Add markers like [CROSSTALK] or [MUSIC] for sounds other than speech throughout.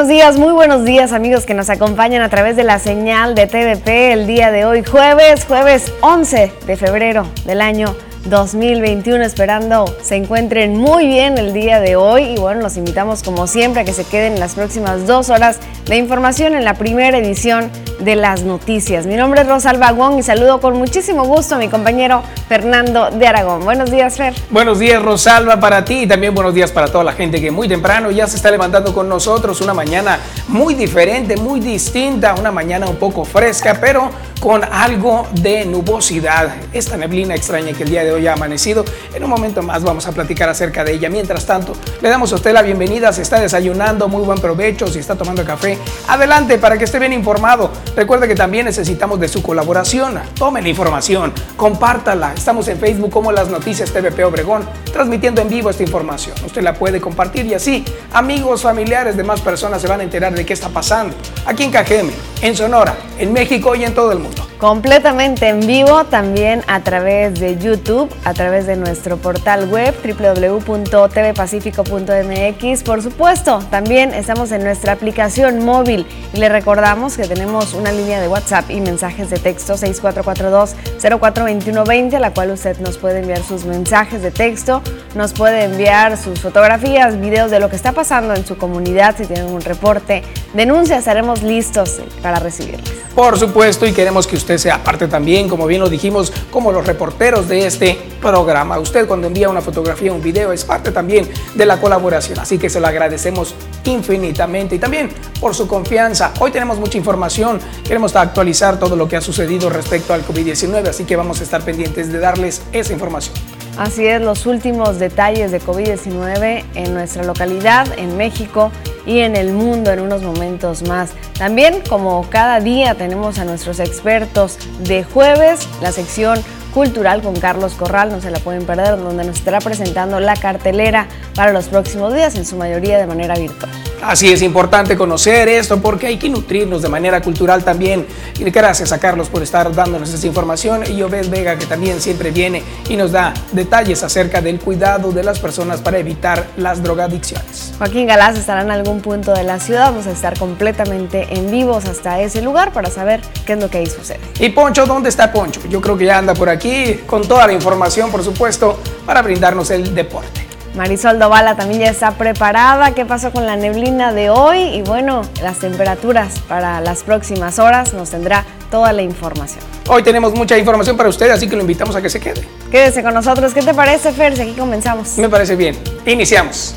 Buenos días, muy buenos días amigos que nos acompañan a través de la señal de TVP el día de hoy, jueves, jueves 11 de febrero del año 2021, esperando se encuentren muy bien el día de hoy y bueno, los invitamos como siempre a que se queden en las próximas dos horas de información en la primera edición de las noticias. Mi nombre es Rosalba Wong y saludo con muchísimo gusto a mi compañero Fernando de Aragón. Buenos días, Fer. Buenos días, Rosalba, para ti y también buenos días para toda la gente que muy temprano ya se está levantando con nosotros. Una mañana muy diferente, muy distinta, una mañana un poco fresca, pero con algo de nubosidad. Esta neblina extraña que el día de hoy ha amanecido. En un momento más vamos a platicar acerca de ella. Mientras tanto, le damos a usted la bienvenida. Si está desayunando, muy buen provecho. Si está tomando café, adelante para que esté bien informado. Recuerde que también necesitamos de su colaboración. Tome la información, compártala. Estamos en Facebook como Las Noticias TVP Obregón, transmitiendo en vivo esta información. Usted la puede compartir y así amigos, familiares, demás personas se van a enterar de qué está pasando aquí en Cajeme, en Sonora, en México y en todo el mundo. Completamente en vivo también a través de YouTube, a través de nuestro portal web www.tvpacifico.mx. Por supuesto, también estamos en nuestra aplicación móvil y le recordamos que tenemos una línea de WhatsApp y mensajes de texto 6442-042120, a la cual usted nos puede enviar sus mensajes de texto, nos puede enviar sus fotografías, videos de lo que está pasando en su comunidad, si tienen un reporte, denuncia, estaremos listos para recibirles. Por supuesto, y queremos que usted sea parte también, como bien lo dijimos, como los reporteros de este programa. Usted cuando envía una fotografía, un video, es parte también de la colaboración. Así que se lo agradecemos infinitamente y también por su confianza. Hoy tenemos mucha información, queremos actualizar todo lo que ha sucedido respecto al COVID-19, así que vamos a estar pendientes de darles esa información. Así es, los últimos detalles de COVID-19 en nuestra localidad, en México y en el mundo en unos momentos más. También, como cada día, tenemos a nuestros expertos de jueves, la sección cultural con Carlos Corral, no se la pueden perder, donde nos estará presentando la cartelera para los próximos días, en su mayoría de manera virtual. Así es importante conocer esto porque hay que nutrirnos de manera cultural también. Y gracias a Carlos por estar dándonos esta información y Obed Vega que también siempre viene y nos da detalles acerca del cuidado de las personas para evitar las drogadicciones. Joaquín Galás estará en algún punto de la ciudad, vamos a estar completamente en vivos hasta ese lugar para saber qué es lo que ahí sucede. ¿Y Poncho dónde está Poncho? Yo creo que ya anda por aquí con toda la información, por supuesto, para brindarnos el deporte. Marisol Dovala también ya está preparada. ¿Qué pasó con la neblina de hoy? Y bueno, las temperaturas para las próximas horas nos tendrá toda la información. Hoy tenemos mucha información para usted, así que lo invitamos a que se quede. Quédese con nosotros. ¿Qué te parece, Fer? Si aquí comenzamos. Me parece bien. Iniciamos.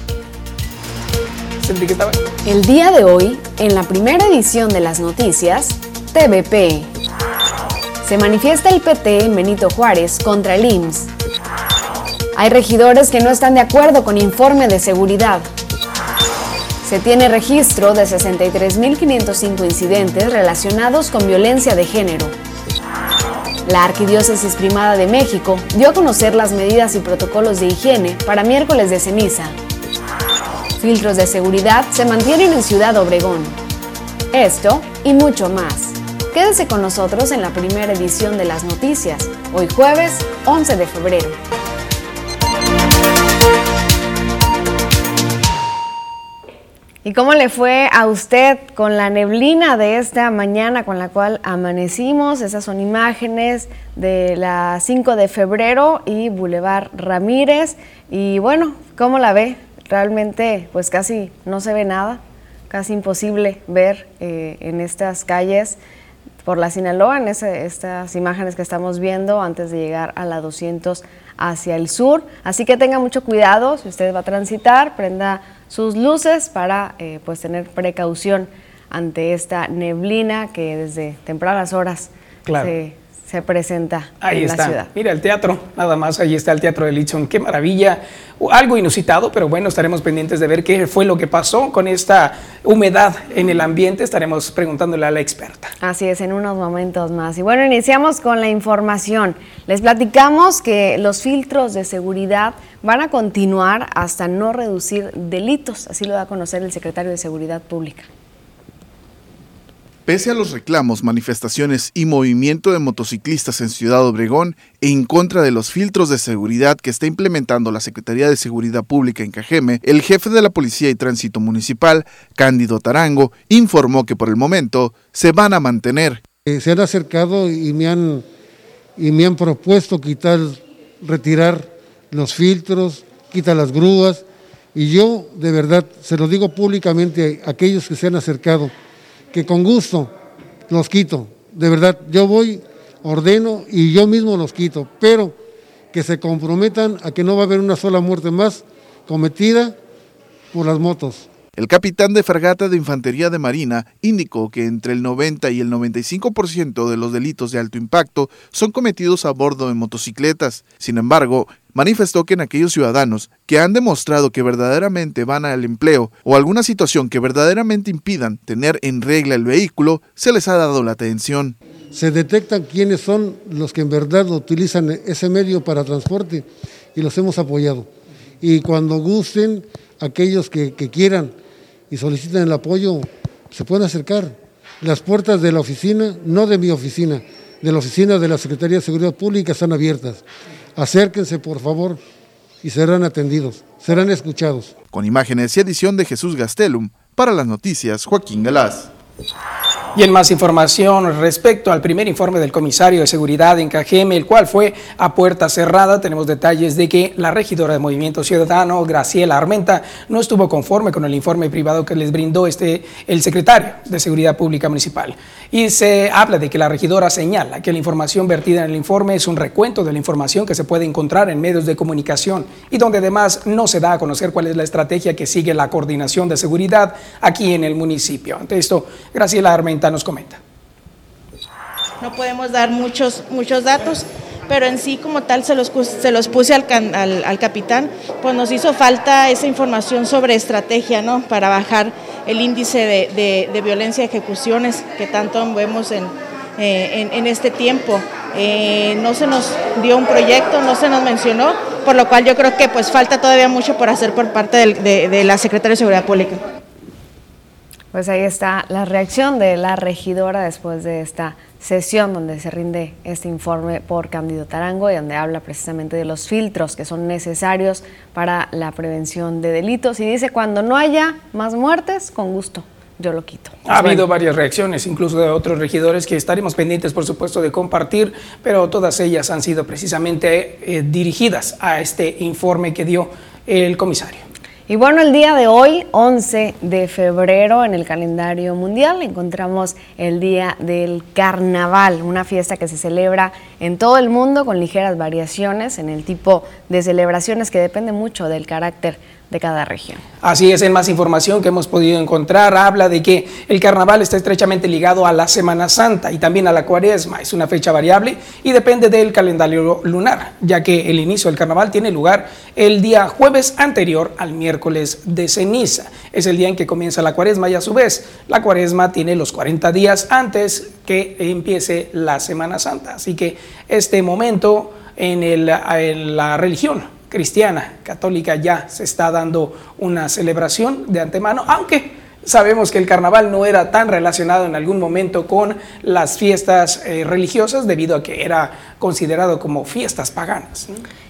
El día de hoy, en la primera edición de las noticias, TVP. Se manifiesta el PT en Benito Juárez contra el IMSS. Hay regidores que no están de acuerdo con informe de seguridad. Se tiene registro de 63.505 incidentes relacionados con violencia de género. La Arquidiócesis Primada de México dio a conocer las medidas y protocolos de higiene para miércoles de ceniza. Filtros de seguridad se mantienen en Ciudad Obregón. Esto y mucho más. Quédese con nosotros en la primera edición de las noticias, hoy jueves 11 de febrero. ¿Y cómo le fue a usted con la neblina de esta mañana con la cual amanecimos? Esas son imágenes de la 5 de febrero y Boulevard Ramírez. Y bueno, ¿cómo la ve? Realmente pues casi no se ve nada, casi imposible ver eh, en estas calles por la Sinaloa, en estas imágenes que estamos viendo antes de llegar a la 200 hacia el sur. Así que tenga mucho cuidado si usted va a transitar, prenda sus luces para eh, pues tener precaución ante esta neblina que desde tempranas horas se, se, presenta Ahí en está. la ciudad. Mira el teatro, nada más, ahí está el teatro de Lichon, qué maravilla, algo inusitado, pero bueno, estaremos pendientes de ver qué fue lo que pasó con esta humedad en el ambiente, estaremos preguntándole a la experta. Así es, en unos momentos más. Y bueno, iniciamos con la información. Les platicamos que los filtros de seguridad van a continuar hasta no reducir delitos, así lo da a conocer el secretario de Seguridad Pública. Pese a los reclamos, manifestaciones y movimiento de motociclistas en Ciudad Obregón en contra de los filtros de seguridad que está implementando la Secretaría de Seguridad Pública en Cajeme, el jefe de la Policía y Tránsito Municipal, Cándido Tarango, informó que por el momento se van a mantener. Eh, se han acercado y me han, y me han propuesto quitar, retirar los filtros, quitar las grúas, y yo de verdad se lo digo públicamente a aquellos que se han acercado que con gusto los quito. De verdad, yo voy, ordeno y yo mismo los quito, pero que se comprometan a que no va a haber una sola muerte más cometida por las motos. El capitán de fragata de Infantería de Marina indicó que entre el 90 y el 95% de los delitos de alto impacto son cometidos a bordo de motocicletas. Sin embargo, manifestó que en aquellos ciudadanos que han demostrado que verdaderamente van al empleo o alguna situación que verdaderamente impidan tener en regla el vehículo, se les ha dado la atención. Se detectan quiénes son los que en verdad utilizan ese medio para transporte y los hemos apoyado. Y cuando gusten, aquellos que, que quieran y soliciten el apoyo, se pueden acercar. Las puertas de la oficina, no de mi oficina, de la oficina de la Secretaría de Seguridad Pública están abiertas. Acérquense, por favor, y serán atendidos, serán escuchados. Con imágenes y edición de Jesús Gastelum, para las noticias, Joaquín Galás. Y en más información respecto al primer informe del comisario de seguridad en Cajeme, el cual fue a puerta cerrada, tenemos detalles de que la regidora de Movimiento Ciudadano, Graciela Armenta, no estuvo conforme con el informe privado que les brindó este, el secretario de Seguridad Pública Municipal. Y se habla de que la regidora señala que la información vertida en el informe es un recuento de la información que se puede encontrar en medios de comunicación y donde además no se da a conocer cuál es la estrategia que sigue la coordinación de seguridad aquí en el municipio. Ante esto, Graciela Armenta nos comenta. No podemos dar muchos, muchos datos, pero en sí como tal se los, se los puse al, al, capitán, pues nos hizo falta esa información sobre estrategia, ¿no? Para bajar el índice de, de, violencia y ejecuciones que tanto vemos en, eh, en, este tiempo. Eh, no se nos dio un proyecto, no se nos mencionó, por lo cual yo creo que pues falta todavía mucho por hacer por parte de, de la Secretaría de Seguridad Pública. Pues ahí está la reacción de la regidora después de esta sesión donde se rinde este informe por Cándido Tarango y donde habla precisamente de los filtros que son necesarios para la prevención de delitos y dice cuando no haya más muertes, con gusto. Yo lo quito. Ha habido varias reacciones, incluso de otros regidores que estaremos pendientes, por supuesto, de compartir, pero todas ellas han sido precisamente eh, dirigidas a este informe que dio el comisario. Y bueno, el día de hoy, 11 de febrero, en el calendario mundial encontramos el Día del Carnaval, una fiesta que se celebra en todo el mundo con ligeras variaciones en el tipo de celebraciones que depende mucho del carácter cada región. Así es, en más información que hemos podido encontrar, habla de que el carnaval está estrechamente ligado a la Semana Santa y también a la cuaresma. Es una fecha variable y depende del calendario lunar, ya que el inicio del carnaval tiene lugar el día jueves anterior al miércoles de ceniza. Es el día en que comienza la cuaresma y a su vez la cuaresma tiene los 40 días antes que empiece la Semana Santa. Así que este momento en la religión cristiana, católica, ya se está dando una celebración de antemano, aunque sabemos que el carnaval no era tan relacionado en algún momento con las fiestas eh, religiosas debido a que era considerado como fiestas paganas.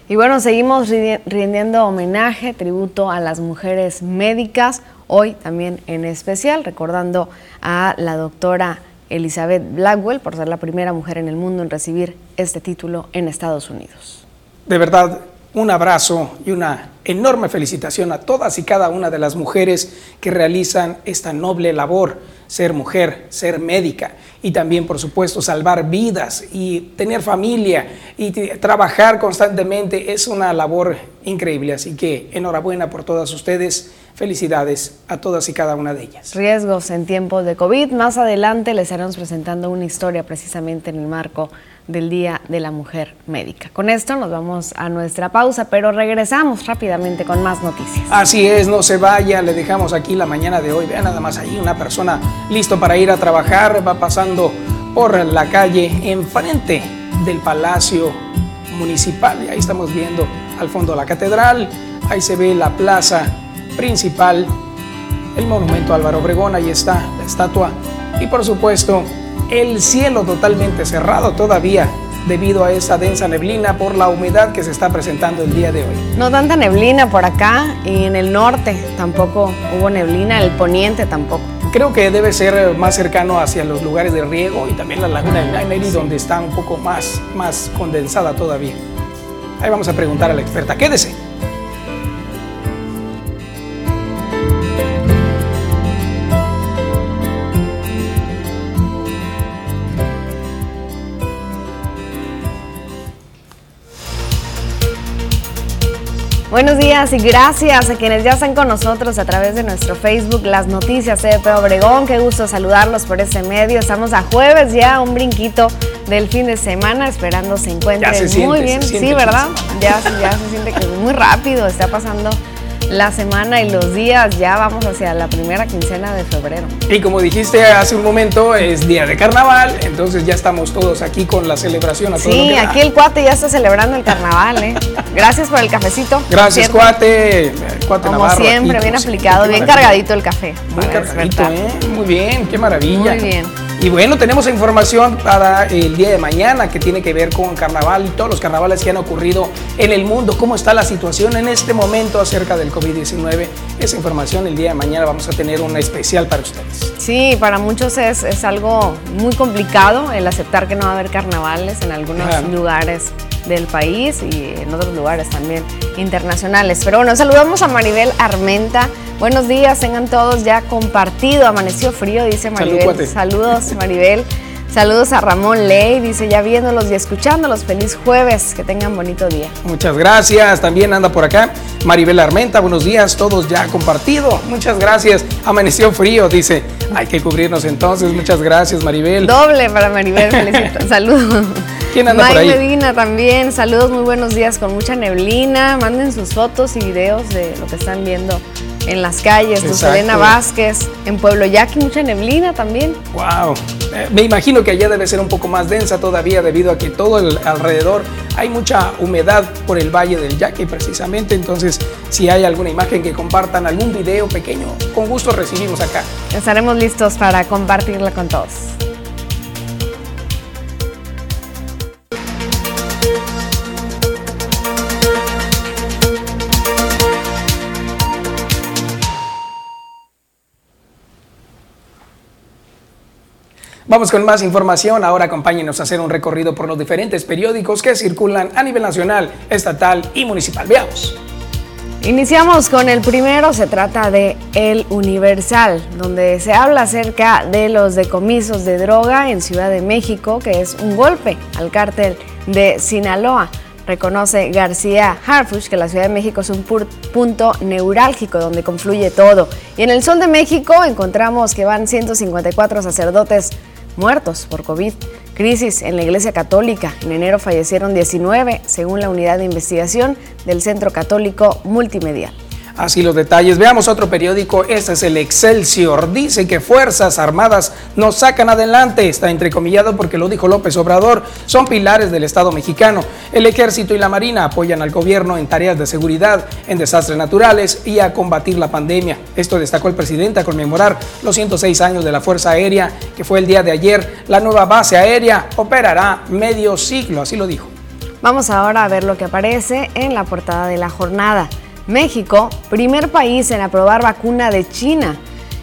Y bueno, seguimos rindiendo homenaje, tributo a las mujeres médicas, hoy también en especial, recordando a la doctora Elizabeth Blackwell por ser la primera mujer en el mundo en recibir este título en Estados Unidos. De verdad, un abrazo y una enorme felicitación a todas y cada una de las mujeres que realizan esta noble labor, ser mujer, ser médica y también, por supuesto, salvar vidas y tener familia y trabajar constantemente es una labor increíble. Así que enhorabuena por todas ustedes. Felicidades a todas y cada una de ellas. Riesgos en tiempos de COVID. Más adelante les estaremos presentando una historia precisamente en el marco del Día de la Mujer Médica. Con esto nos vamos a nuestra pausa, pero regresamos rápidamente con más noticias. Así es, no se vaya, le dejamos aquí la mañana de hoy. Vean nada más ahí, una persona listo para ir a trabajar, va pasando por la calle enfrente del Palacio Municipal. Y ahí estamos viendo al fondo la catedral, ahí se ve la plaza principal, el monumento Álvaro Obregón, ahí está la estatua y por supuesto el cielo totalmente cerrado todavía debido a esa densa neblina por la humedad que se está presentando el día de hoy. No tanta neblina por acá y en el norte tampoco hubo neblina, el poniente tampoco. Creo que debe ser más cercano hacia los lugares de riego y también la laguna del Naineri, donde está un poco más, más condensada todavía. Ahí vamos a preguntar a la experta. Quédese. Buenos días y gracias a quienes ya están con nosotros a través de nuestro Facebook, las noticias CDP Obregón. Qué gusto saludarlos por este medio. Estamos a jueves ya, un brinquito del fin de semana, esperando se encuentren muy bien. sí, ¿verdad? Ya, ya se siente que muy rápido está pasando la semana y los días, ya vamos hacia la primera quincena de febrero. Y como dijiste hace un momento, es día de carnaval, entonces ya estamos todos aquí con la celebración. A sí, aquí el cuate ya está celebrando el carnaval, ¿eh? Gracias por el cafecito. Gracias, cuate. cuate. Como siempre, bien aplicado, bien cargadito el café. Muy cargadito, ¿eh? Muy bien, qué maravilla. Muy bien. Y bueno, tenemos información para el día de mañana que tiene que ver con carnaval y todos los carnavales que han ocurrido en el mundo. ¿Cómo está la situación en este momento acerca del COVID-19? Esa información el día de mañana vamos a tener una especial para ustedes. Sí, para muchos es, es algo muy complicado el aceptar que no va a haber carnavales en algunos lugares del país y en otros lugares también internacionales. Pero bueno, saludamos a Maribel Armenta. Buenos días, tengan todos ya compartido. Amaneció frío, dice Maribel. Saludos, [LAUGHS] Maribel. Saludos a Ramón Ley, dice ya viéndolos y escuchándolos. Feliz jueves, que tengan bonito día. Muchas gracias. También anda por acá Maribel Armenta. Buenos días, todos ya compartido. Muchas gracias. Amaneció frío, dice. Hay que cubrirnos entonces. Muchas gracias, Maribel. Doble para Maribel. [LAUGHS] Felicito. Saludos. ¿Quién anda por ahí? Medina también. Saludos, muy buenos días con mucha neblina. Manden sus fotos y videos de lo que están viendo en las calles, Luz Elena Vázquez, en Pueblo Yaqui, mucha neblina también. Wow, eh, me imagino que allá debe ser un poco más densa todavía debido a que todo el alrededor hay mucha humedad por el valle del Yaqui precisamente, entonces si hay alguna imagen que compartan, algún video pequeño, con gusto recibimos acá. Estaremos listos para compartirla con todos. Vamos con más información. Ahora acompáñenos a hacer un recorrido por los diferentes periódicos que circulan a nivel nacional, estatal y municipal. Veamos. Iniciamos con el primero, se trata de El Universal, donde se habla acerca de los decomisos de droga en Ciudad de México, que es un golpe al cártel de Sinaloa. Reconoce García Harfuch que la Ciudad de México es un punto neurálgico donde confluye todo. Y en el Sol de México encontramos que van 154 sacerdotes muertos por COVID. Crisis en la Iglesia Católica. En enero fallecieron 19, según la unidad de investigación del Centro Católico Multimedial. Así los detalles. Veamos otro periódico. Este es el Excelsior. Dice que Fuerzas Armadas nos sacan adelante. Está entrecomillado porque lo dijo López Obrador. Son pilares del Estado mexicano. El Ejército y la Marina apoyan al gobierno en tareas de seguridad, en desastres naturales y a combatir la pandemia. Esto destacó el presidente a conmemorar los 106 años de la Fuerza Aérea, que fue el día de ayer. La nueva base aérea operará medio siglo. Así lo dijo. Vamos ahora a ver lo que aparece en la portada de la jornada. México, primer país en aprobar vacuna de China.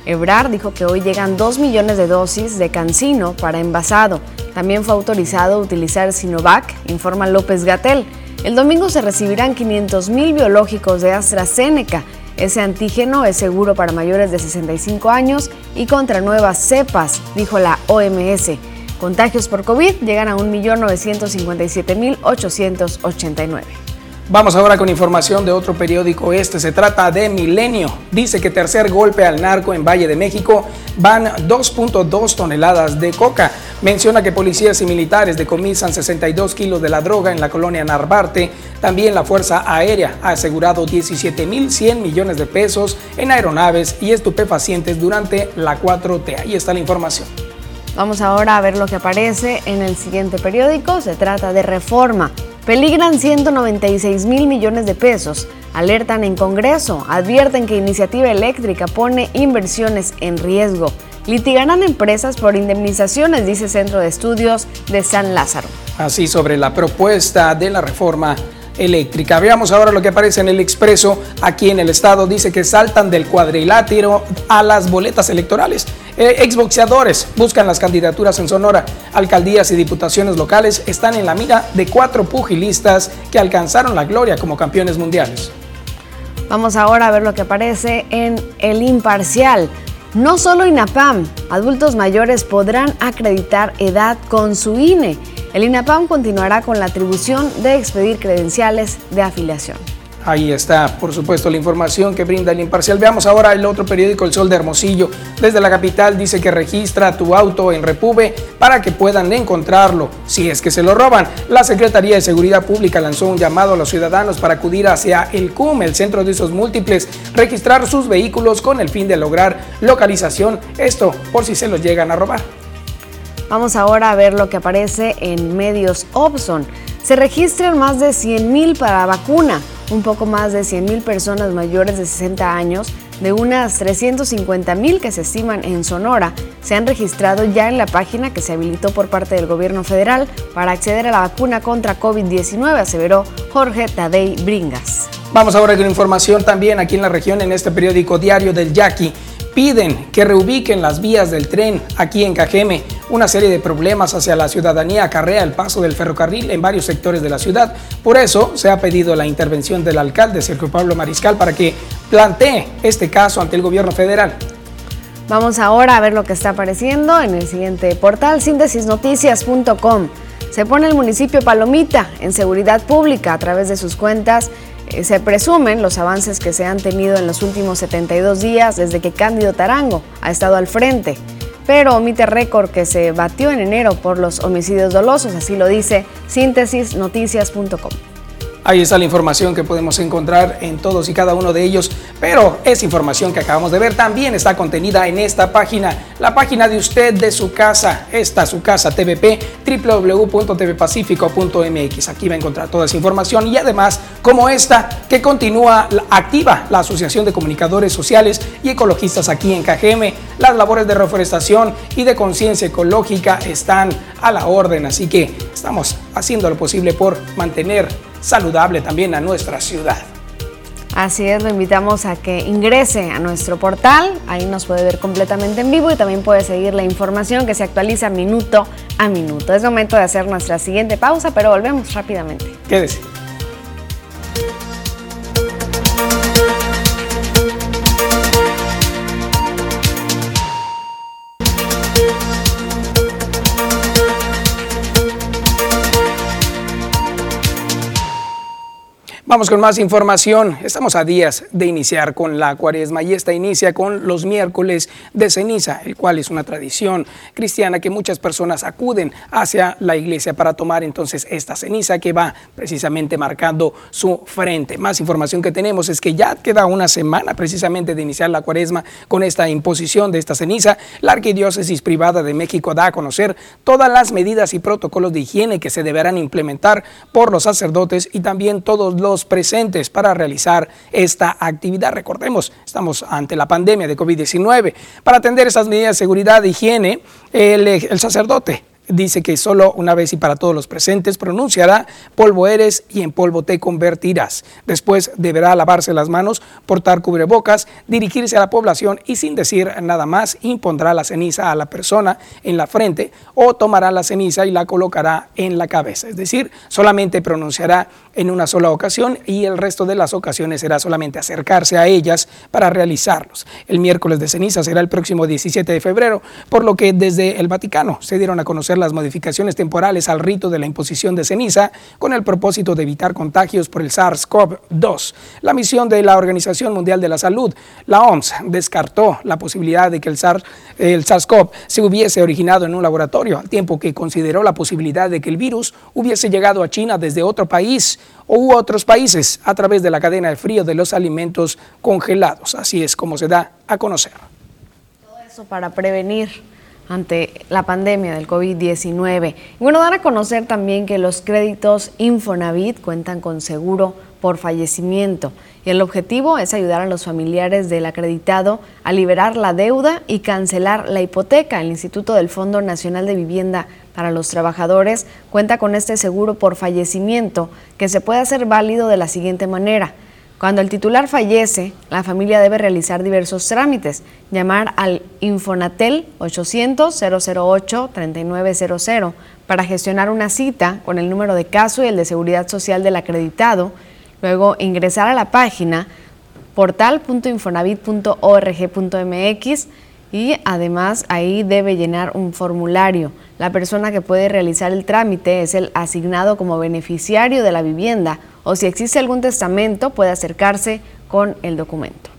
Ebrard dijo que hoy llegan 2 millones de dosis de cancino para envasado. También fue autorizado utilizar Sinovac, informa López Gatel. El domingo se recibirán 500 mil biológicos de AstraZeneca. Ese antígeno es seguro para mayores de 65 años y contra nuevas cepas, dijo la OMS. Contagios por COVID llegan a 1.957.889. Vamos ahora con información de otro periódico. Este se trata de Milenio. Dice que tercer golpe al narco en Valle de México van 2.2 toneladas de coca. Menciona que policías y militares decomisan 62 kilos de la droga en la colonia Narvarte. También la Fuerza Aérea ha asegurado 17.100 millones de pesos en aeronaves y estupefacientes durante la 4T. Ahí está la información. Vamos ahora a ver lo que aparece en el siguiente periódico. Se trata de Reforma. Peligran 196 mil millones de pesos. Alertan en Congreso. Advierten que Iniciativa Eléctrica pone inversiones en riesgo. litigarán empresas por indemnizaciones, dice Centro de Estudios de San Lázaro. Así sobre la propuesta de la reforma eléctrica. Veamos ahora lo que aparece en el expreso aquí en el estado. Dice que saltan del cuadrilátero a las boletas electorales. Eh, exboxeadores buscan las candidaturas en Sonora. Alcaldías y diputaciones locales están en la mira de cuatro pugilistas que alcanzaron la gloria como campeones mundiales. Vamos ahora a ver lo que aparece en El Imparcial. No solo INAPAM, adultos mayores podrán acreditar edad con su INE. El INAPAM continuará con la atribución de expedir credenciales de afiliación. Ahí está, por supuesto, la información que brinda el imparcial. Veamos ahora el otro periódico, El Sol de Hermosillo. Desde la capital dice que registra tu auto en Repube para que puedan encontrarlo si es que se lo roban. La Secretaría de Seguridad Pública lanzó un llamado a los ciudadanos para acudir hacia el CUM, el centro de usos múltiples, registrar sus vehículos con el fin de lograr localización. Esto por si se los llegan a robar. Vamos ahora a ver lo que aparece en medios Opson. Se registran más de 100.000 para vacuna un poco más de 100.000 personas mayores de 60 años, de unas 350.000 que se estiman en Sonora, se han registrado ya en la página que se habilitó por parte del gobierno federal para acceder a la vacuna contra COVID-19, aseveró Jorge Tadei Bringas. Vamos ahora con información también aquí en la región en este periódico diario del Yaqui piden que reubiquen las vías del tren aquí en Cajeme. Una serie de problemas hacia la ciudadanía acarrea el paso del ferrocarril en varios sectores de la ciudad. Por eso se ha pedido la intervención del alcalde Sergio Pablo Mariscal para que plantee este caso ante el gobierno federal. Vamos ahora a ver lo que está apareciendo en el siguiente portal síntesisnoticias.com. Se pone el municipio Palomita en seguridad pública a través de sus cuentas se presumen los avances que se han tenido en los últimos 72 días desde que Cándido Tarango ha estado al frente, pero omite récord que se batió en enero por los homicidios dolosos, así lo dice síntesisnoticias.com. Ahí está la información que podemos encontrar en todos y cada uno de ellos, pero esa información que acabamos de ver también está contenida en esta página, la página de usted de su casa, esta su casa TVP, www.tvpacifico.mx. Aquí va a encontrar toda esa información y además, como esta, que continúa activa la Asociación de Comunicadores Sociales y Ecologistas aquí en Cajeme. Las labores de reforestación y de conciencia ecológica están a la orden, así que estamos haciendo lo posible por mantener saludable también a nuestra ciudad. Así es, lo invitamos a que ingrese a nuestro portal, ahí nos puede ver completamente en vivo y también puede seguir la información que se actualiza minuto a minuto. Es momento de hacer nuestra siguiente pausa, pero volvemos rápidamente. Quédese. Vamos con más información. Estamos a días de iniciar con la cuaresma y esta inicia con los miércoles de ceniza, el cual es una tradición cristiana que muchas personas acuden hacia la iglesia para tomar entonces esta ceniza que va precisamente marcando su frente. Más información que tenemos es que ya queda una semana precisamente de iniciar la cuaresma con esta imposición de esta ceniza. La Arquidiócesis Privada de México da a conocer todas las medidas y protocolos de higiene que se deberán implementar por los sacerdotes y también todos los presentes para realizar esta actividad. Recordemos, estamos ante la pandemia de COVID-19. Para atender esas medidas de seguridad e higiene, el, el sacerdote dice que solo una vez y para todos los presentes pronunciará, polvo eres y en polvo te convertirás. Después deberá lavarse las manos, portar cubrebocas, dirigirse a la población y sin decir nada más impondrá la ceniza a la persona en la frente o tomará la ceniza y la colocará en la cabeza. Es decir, solamente pronunciará en una sola ocasión y el resto de las ocasiones será solamente acercarse a ellas para realizarlos. El miércoles de ceniza será el próximo 17 de febrero, por lo que desde el Vaticano se dieron a conocer las modificaciones temporales al rito de la imposición de ceniza con el propósito de evitar contagios por el SARS-CoV-2. La misión de la Organización Mundial de la Salud, la OMS, descartó la posibilidad de que el SARS-CoV se hubiese originado en un laboratorio, al tiempo que consideró la posibilidad de que el virus hubiese llegado a China desde otro país u otros países a través de la cadena de frío de los alimentos congelados. Así es como se da a conocer. Todo eso para prevenir ante la pandemia del COVID-19. Y bueno, dan a conocer también que los créditos Infonavit cuentan con seguro por fallecimiento y el objetivo es ayudar a los familiares del acreditado a liberar la deuda y cancelar la hipoteca. El Instituto del Fondo Nacional de Vivienda para los Trabajadores cuenta con este seguro por fallecimiento que se puede hacer válido de la siguiente manera. Cuando el titular fallece, la familia debe realizar diversos trámites, llamar al Infonatel 800-008-3900 para gestionar una cita con el número de caso y el de seguridad social del acreditado, luego ingresar a la página portal.infonavit.org.mx y además ahí debe llenar un formulario. La persona que puede realizar el trámite es el asignado como beneficiario de la vivienda o si existe algún testamento puede acercarse con el documento.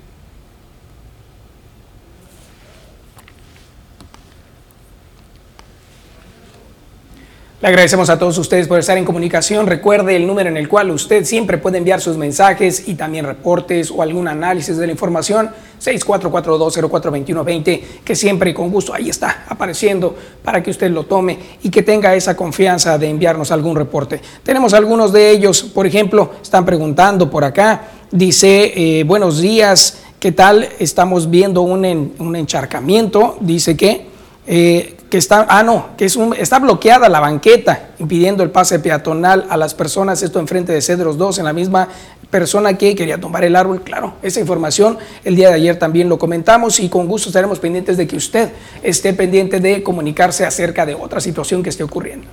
Le agradecemos a todos ustedes por estar en comunicación. Recuerde el número en el cual usted siempre puede enviar sus mensajes y también reportes o algún análisis de la información. 6442042120, que siempre con gusto ahí está apareciendo para que usted lo tome y que tenga esa confianza de enviarnos algún reporte. Tenemos algunos de ellos, por ejemplo, están preguntando por acá, dice, eh, buenos días, ¿qué tal? Estamos viendo un, un encharcamiento, dice que... Eh, que está, ah, no, que es un, está bloqueada la banqueta, impidiendo el pase peatonal a las personas, esto enfrente de Cedros 2, en la misma persona que quería tumbar el árbol. Claro, esa información el día de ayer también lo comentamos y con gusto estaremos pendientes de que usted esté pendiente de comunicarse acerca de otra situación que esté ocurriendo.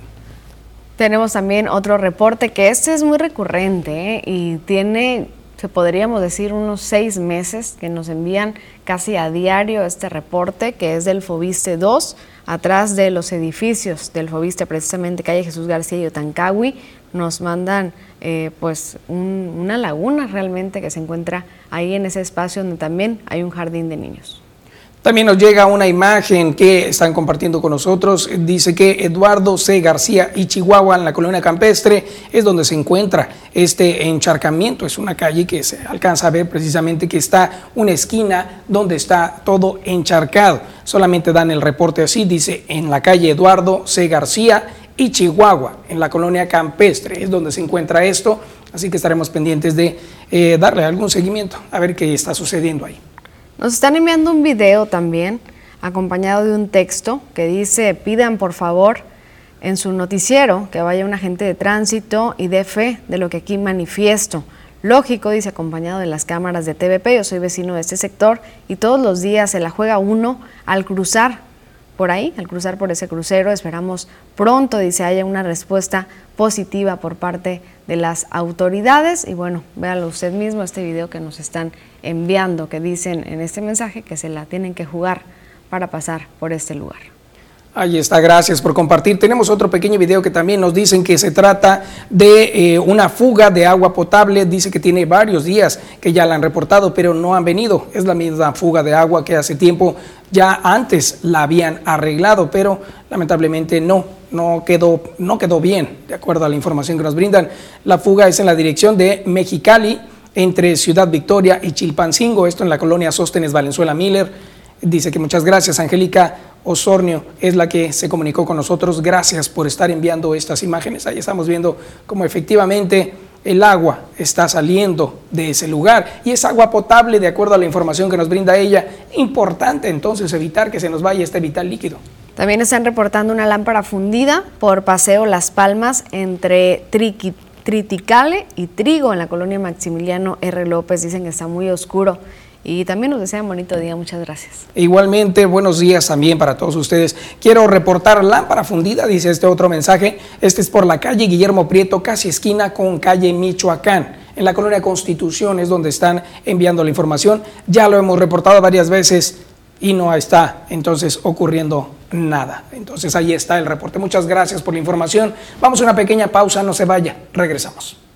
Tenemos también otro reporte que este es muy recurrente ¿eh? y tiene se podríamos decir unos seis meses que nos envían casi a diario este reporte que es del Fobiste 2 atrás de los edificios del Fobiste, precisamente calle Jesús García y Otancagui, nos mandan eh, pues una laguna realmente que se encuentra ahí en ese espacio donde también hay un jardín de niños. También nos llega una imagen que están compartiendo con nosotros. Dice que Eduardo C. García y Chihuahua, en la colonia campestre, es donde se encuentra este encharcamiento. Es una calle que se alcanza a ver precisamente que está una esquina donde está todo encharcado. Solamente dan el reporte así. Dice en la calle Eduardo C. García y Chihuahua, en la colonia campestre. Es donde se encuentra esto. Así que estaremos pendientes de eh, darle algún seguimiento a ver qué está sucediendo ahí. Nos están enviando un video también, acompañado de un texto que dice, pidan por favor en su noticiero que vaya un agente de tránsito y dé fe de lo que aquí manifiesto. Lógico, dice, acompañado de las cámaras de TVP, yo soy vecino de este sector y todos los días se la juega uno al cruzar por ahí, al cruzar por ese crucero. Esperamos pronto, dice, haya una respuesta positiva por parte de las autoridades. Y bueno, véalo usted mismo, este video que nos están enviando, que dicen en este mensaje que se la tienen que jugar para pasar por este lugar. Ahí está, gracias por compartir. Tenemos otro pequeño video que también nos dicen que se trata de eh, una fuga de agua potable. Dice que tiene varios días que ya la han reportado, pero no han venido. Es la misma fuga de agua que hace tiempo ya antes la habían arreglado, pero lamentablemente no, no quedó, no quedó bien, de acuerdo a la información que nos brindan. La fuga es en la dirección de Mexicali, entre Ciudad Victoria y Chilpancingo, esto en la colonia Sóstenes Valenzuela Miller. Dice que muchas gracias, Angélica Osornio es la que se comunicó con nosotros. Gracias por estar enviando estas imágenes. Ahí estamos viendo cómo efectivamente el agua está saliendo de ese lugar y es agua potable de acuerdo a la información que nos brinda ella. Importante entonces evitar que se nos vaya este vital líquido. También están reportando una lámpara fundida por Paseo Las Palmas entre Triticale y Trigo en la colonia Maximiliano R. López. Dicen que está muy oscuro y también nos desean bonito día. Muchas gracias. Igualmente, buenos días también para todos ustedes. Quiero reportar lámpara fundida, dice este otro mensaje. Este es por la calle Guillermo Prieto, casi esquina con calle Michoacán. En la colonia Constitución es donde están enviando la información. Ya lo hemos reportado varias veces y no está entonces ocurriendo nada. Entonces ahí está el reporte. Muchas gracias por la información. Vamos a una pequeña pausa, no se vaya. Regresamos.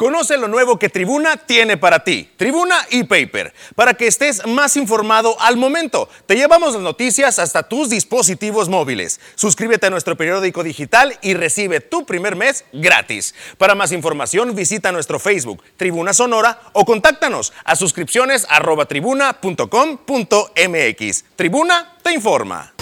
Conoce lo nuevo que Tribuna tiene para ti. Tribuna e-Paper, para que estés más informado al momento. Te llevamos las noticias hasta tus dispositivos móviles. Suscríbete a nuestro periódico digital y recibe tu primer mes gratis. Para más información visita nuestro Facebook, Tribuna Sonora, o contáctanos a suscripciones arroba. Tribuna te informa.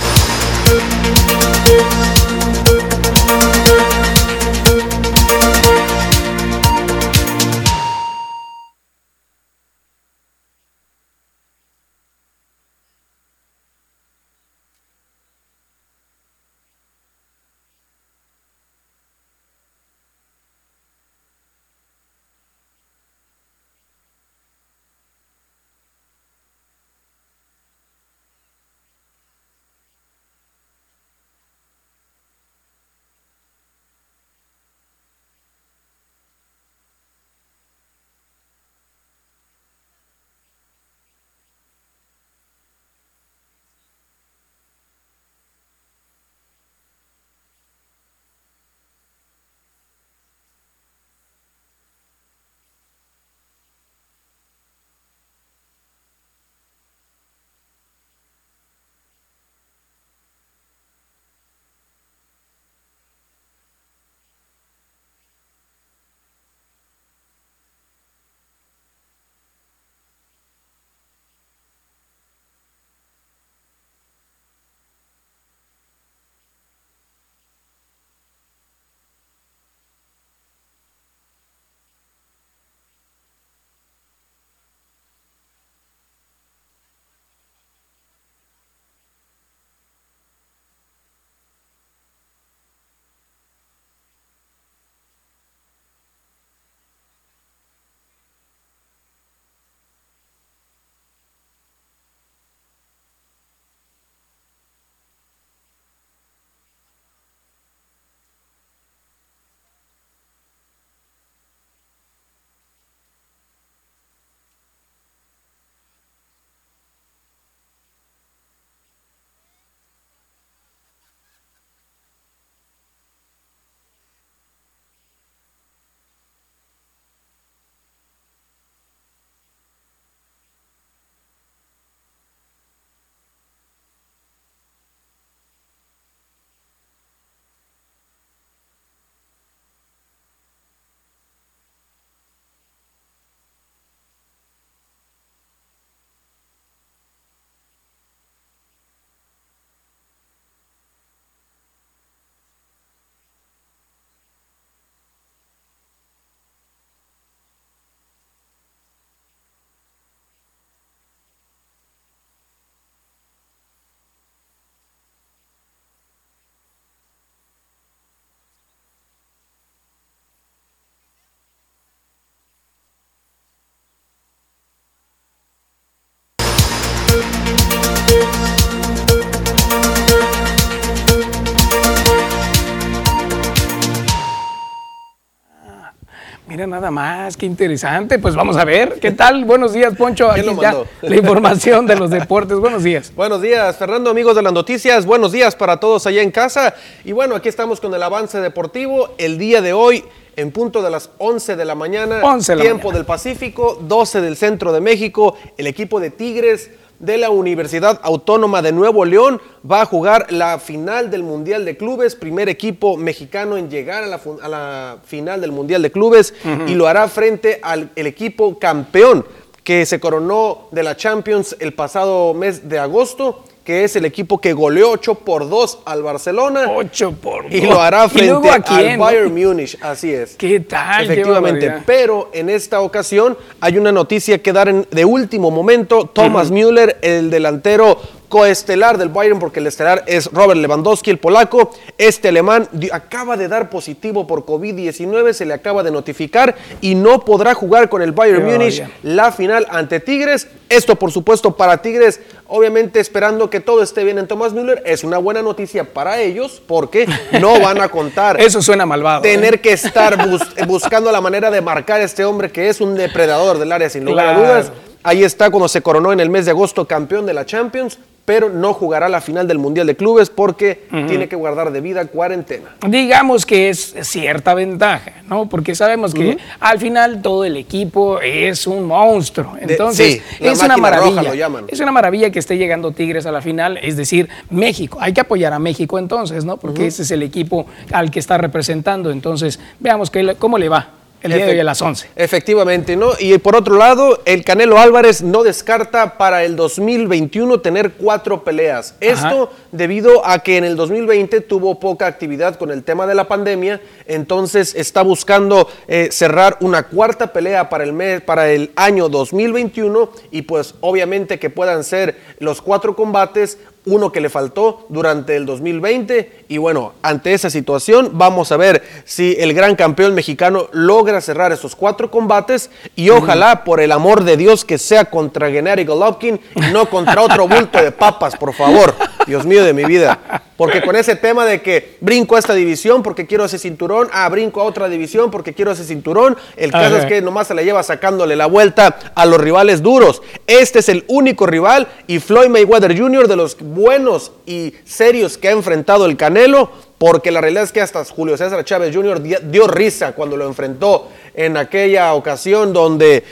Mira nada más, qué interesante. Pues vamos a ver, ¿qué tal? Buenos días, Poncho. Aquí ya la información de los deportes. Buenos días. [LAUGHS] Buenos días, Fernando, amigos de las noticias. Buenos días para todos allá en casa. Y bueno, aquí estamos con el avance deportivo. El día de hoy, en punto de las 11 de la mañana, 11 de la tiempo mañana. del Pacífico, 12 del centro de México, el equipo de Tigres de la Universidad Autónoma de Nuevo León. Va a jugar la final del Mundial de Clubes, primer equipo mexicano en llegar a la, fu- a la final del Mundial de Clubes y lo hará frente al el equipo campeón que se coronó de la Champions el pasado mes de agosto, que es el equipo que goleó 8 por 2 al Barcelona 8 por y dos. lo hará ¿Y frente a al quién, no? Bayern Múnich, así es. ¿Qué tal? Qué Efectivamente, barbaridad. pero en esta ocasión hay una noticia que dar en- de último momento. Thomas Müller, el delantero coestelar del Bayern, porque el estelar es Robert Lewandowski, el polaco. Este alemán acaba de dar positivo por COVID-19, se le acaba de notificar y no podrá jugar con el Bayern Múnich barbaridad. la final ante Tigres. Esto, por supuesto, para Tigres, obviamente esperando que todo esté bien en Thomas Müller, es una buena noticia para ellos porque no van a contar [LAUGHS] Eso suena malvado. ¿eh? tener que estar bus- buscando la manera de marcar a este hombre que es un depredador del área sin lugar Claro. a dudas. Ahí está cuando se coronó en el mes de agosto campeón de la Champions. Pero no jugará la final del Mundial de Clubes porque tiene que guardar debida cuarentena. Digamos que es cierta ventaja, ¿no? Porque sabemos que al final todo el equipo es un monstruo. Entonces, sí, es una roja maravilla. lo llaman. Es una maravilla que esté llegando Tigres a la final, es decir, México. Hay que apoyar a México entonces, ¿no? Porque ese es el equipo al que está representando. Entonces, veamos que, cómo le va el día de hoy a las 11. Efectivamente, ¿no? Y por otro lado, el Canelo Álvarez no descarta para el 2021 tener cuatro peleas. Esto debido a que en el 2020 tuvo poca actividad con el tema de la pandemia, entonces está buscando eh, cerrar una cuarta pelea para el mes, para el año 2021 y pues obviamente que puedan ser los cuatro combates uno que le faltó durante el 2020 y bueno, ante esa situación vamos a ver si el gran campeón mexicano logra cerrar esos cuatro combates y ojalá por el amor de Dios que sea contra Gennady Golovkin y no contra otro bulto de papas, por favor, Dios mío de mi vida. Porque con ese tema de que brinco a esta división porque quiero ese cinturón, ah, brinco a otra división porque quiero ese cinturón, el caso Ajá. es que nomás se la lleva sacándole la vuelta a los rivales duros. Este es el único rival y Floyd Mayweather Jr. de los buenos y serios que ha enfrentado el Canelo, porque la realidad es que hasta Julio César Chávez Jr. di- dio risa cuando lo enfrentó en aquella ocasión donde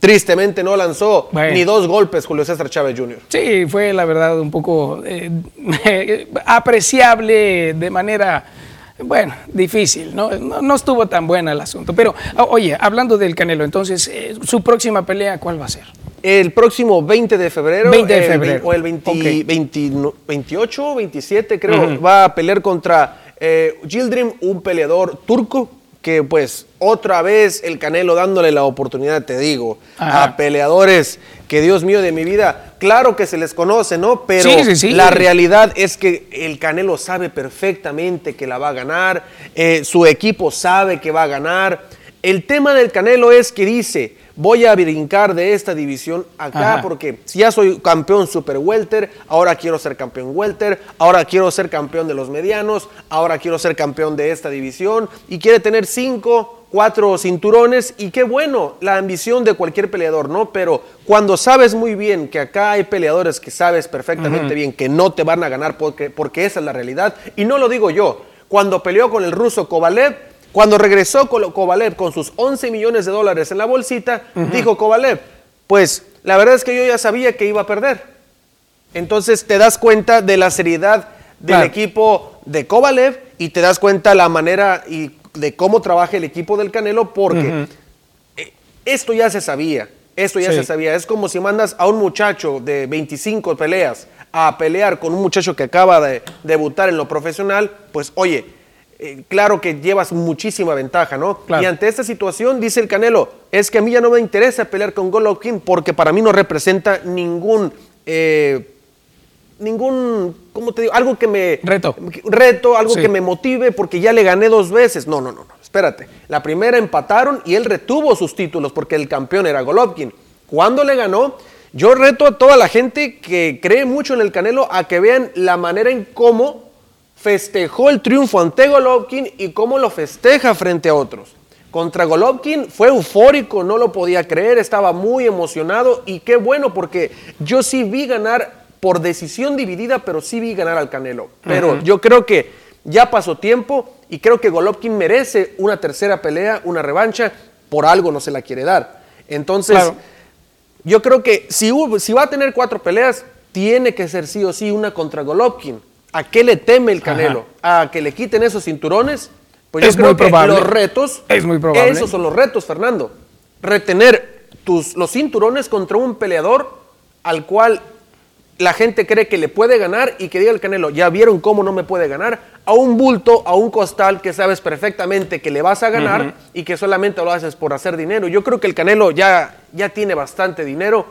tristemente no lanzó Bueno. ni dos golpes Julio César Chávez Jr. Sí, fue la verdad un poco eh, [LAUGHS] apreciable de manera, bueno, difícil, ¿no? No, no estuvo tan buena el asunto. Pero, oye, hablando del Canelo, entonces, eh, su próxima pelea, ¿cuál va a ser? El próximo 20 de febrero, 20 de febrero. o el 20 Ok. 20 no, 28 o 27 creo, va a pelear contra eh, Gildrim, un peleador turco que pues otra vez el Canelo dándole la oportunidad, te digo, Ajá. a peleadores que Dios mío de mi vida, claro que se les conoce, ¿no? Pero Sí, sí, sí. la realidad es que el Canelo sabe perfectamente que la va a ganar, eh, su equipo sabe que va a ganar. El tema del Canelo es que dice, voy a brincar de esta división acá Ajá. porque si ya soy campeón super welter, ahora quiero ser campeón welter, ahora quiero ser campeón de los medianos, ahora quiero ser campeón de esta división y quiere tener cinco, cuatro cinturones y qué bueno, la ambición de cualquier peleador, ¿no? Pero cuando sabes muy bien que acá hay peleadores que sabes perfectamente bien que no te van a ganar porque, porque esa es la realidad y no lo digo yo, cuando peleó con el ruso Kovalev, cuando regresó Kovalev con sus 11 millones de dólares en la bolsita, dijo Kovalev, pues la verdad es que yo ya sabía que iba a perder. Entonces te das cuenta de la seriedad del Claro. equipo de Kovalev y te das cuenta la manera y de cómo trabaja el equipo del Canelo porque eh, esto ya se sabía, esto ya Sí. se sabía. Es como si mandas a un muchacho de 25 peleas a pelear con un muchacho que acaba de debutar en lo profesional, pues oye, eh, claro que llevas muchísima ventaja, ¿no? Claro. Y ante esta situación, dice el Canelo, es que a mí ya no me interesa pelear con Golovkin porque para mí no representa ningún... eh, ningún, ¿cómo te digo? Algo que me... Reto. Reto, algo Sí. que me motive porque ya le gané dos veces. No, no, no, no, espérate. La primera empataron y él retuvo sus títulos porque el campeón era Golovkin. Cuando le ganó, yo reto a toda la gente que cree mucho en el Canelo a que vean la manera en cómo festejó el triunfo ante Golovkin y cómo lo festeja frente a otros. Contra Golovkin fue eufórico, no lo podía creer, estaba muy emocionado y qué bueno porque yo sí vi ganar por decisión dividida, pero sí vi ganar al Canelo. Pero yo creo que ya pasó tiempo y creo que Golovkin merece una tercera pelea, una revancha, por algo no se la quiere dar. Entonces, Claro. yo creo que si, si va a tener cuatro peleas, tiene que ser sí o sí una contra Golovkin. ¿A qué le teme el Canelo? ¿A que le quiten esos cinturones? Pues yo Es creo muy que probable. los retos, Es muy probable. esos son los retos, Fernando. Retener tus, los cinturones contra un peleador al cual la gente cree que le puede ganar y que diga el Canelo, ya vieron cómo no me puede ganar, a un bulto, a un costal que sabes perfectamente que le vas a ganar y que solamente lo haces por hacer dinero. Yo creo que el Canelo ya, ya tiene bastante dinero,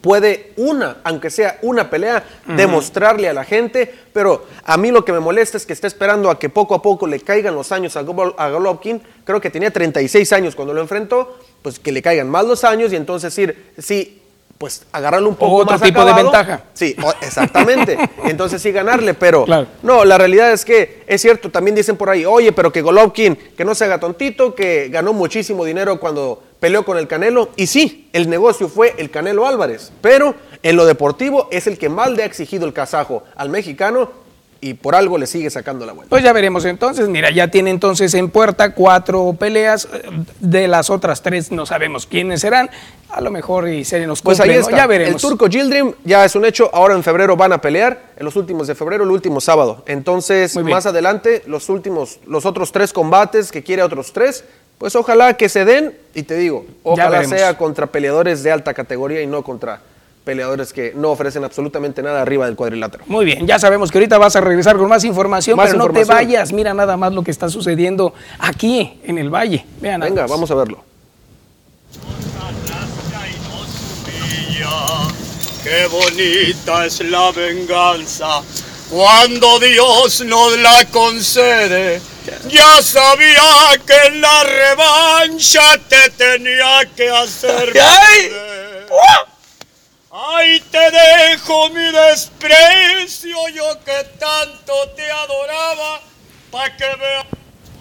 puede una, aunque sea una pelea, demostrarle a la gente, pero a mí lo que me molesta es que está esperando a que poco a poco le caigan los años a, Gol- a Golovkin, creo que tenía 36 años cuando lo enfrentó, pues que le caigan más los años y entonces ir, sí, pues agarrarlo un poco Otro más tipo de ventaja. Sí, exactamente. [LAUGHS] Entonces sí ganarle, pero Claro. no, la realidad es que es cierto, también dicen por ahí, oye, pero que Golovkin, que no se haga tontito, que ganó muchísimo dinero cuando peleó con el Canelo. Y sí, el negocio fue el Canelo Álvarez, pero en lo deportivo es el que más le ha exigido el kazajo al mexicano y por algo le sigue sacando la vuelta. Pues ya veremos entonces. Mira, ya tiene entonces en puerta cuatro peleas. De las otras tres no sabemos quiénes serán. A lo mejor y se nos Pues ahí está. Ya veremos. El turco Gildrim ya es un hecho. Ahora en febrero van a pelear. En los últimos de febrero, el último sábado. Entonces, más adelante, los últimos, los otros tres combates que quiere otros tres, pues ojalá que se den. Y te digo, ojalá sea contra peleadores de alta categoría y no contra peleadores que no ofrecen absolutamente nada arriba del cuadrilátero. Muy bien, ya sabemos que ahorita vas a regresar con más información, Más pero no te vayas. Mira nada más lo que está sucediendo aquí en el valle. Vean Venga, más. vamos a verlo. Qué bonita es la venganza cuando Dios nos la concede. Ya sabía que en la revancha te tenía que hacer. Ahí te dejo mi desprecio, yo que tanto te adoraba, pa' que veas.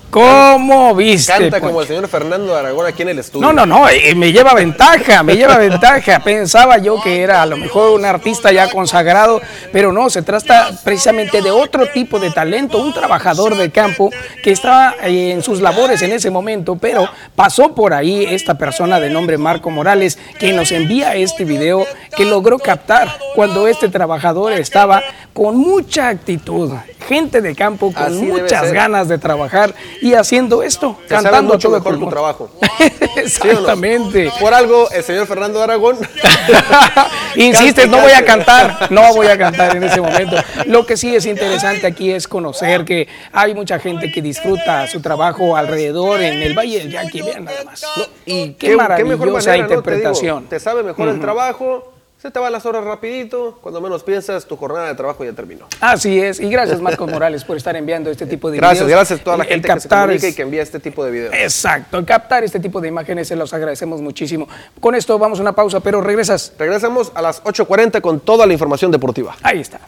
¿Cómo viste? Canta como Poncho? el señor Fernando Aragón aquí en el estudio. No, no, no, eh, me lleva ventaja, me lleva [LAUGHS] ventaja. Pensaba yo que era a lo mejor un artista ya consagrado, pero no, se trata precisamente de otro tipo de talento, un trabajador de campo que estaba eh, en sus labores en ese momento, pero pasó por ahí esta persona de nombre Marco Morales, que nos envía este video que logró captar cuando este trabajador estaba con mucha actitud, gente de campo con Así muchas ganas de trabajar y haciendo esto, cantando mucho mejor tu trabajo. [LAUGHS] Exactamente. Por algo, el señor Fernando Aragón. [LAUGHS] Insistes, no voy a cantar, no voy a cantar en ese momento. Lo que sí es interesante aquí es conocer que hay mucha gente que disfruta su trabajo alrededor en el Valle del Yaqui, vean nada más. Y qué, maravillosa manera, ¿no? Te digo, interpretación. Te, sabe mejor el trabajo, se te van las horas rapidito, cuando menos piensas, tu jornada de trabajo ya terminó. Así es, y gracias Marcos Morales por estar enviando este tipo de Gracias, videos. gracias a toda la El- gente que se captar comunica y es- que envía este tipo de videos. Exacto, captar este tipo de imágenes se los agradecemos muchísimo. Con esto vamos a una pausa, pero regresas. Regresamos a las 8.40 con toda la información deportiva. Ahí está.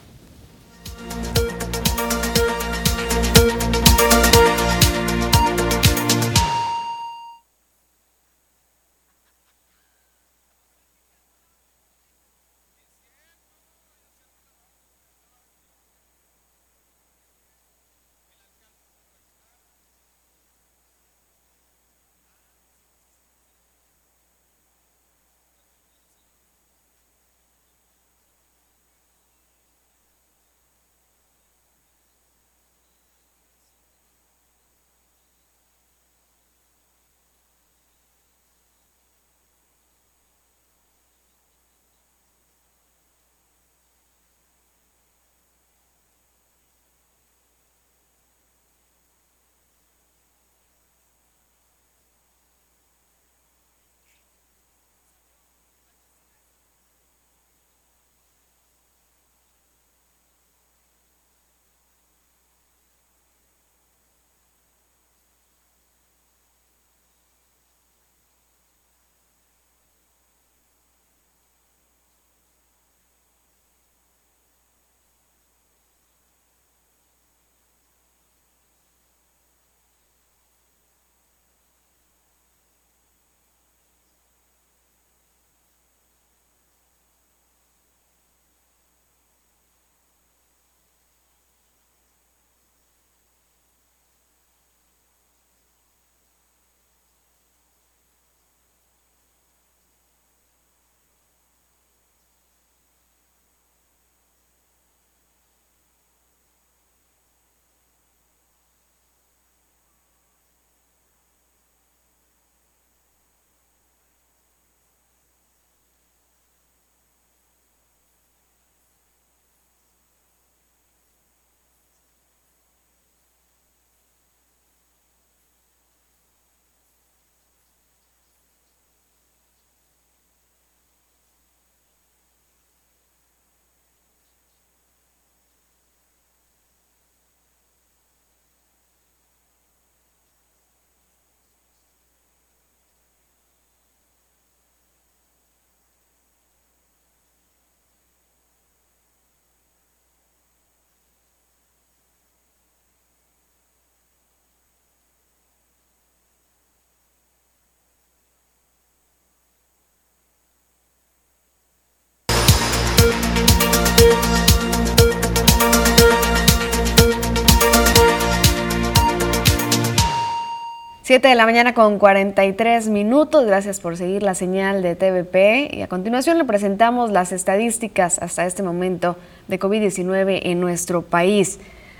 7 de la mañana con 43 minutos. Gracias por seguir la señal de TVP. Y a continuación le presentamos las estadísticas hasta este momento de COVID-19 en nuestro país.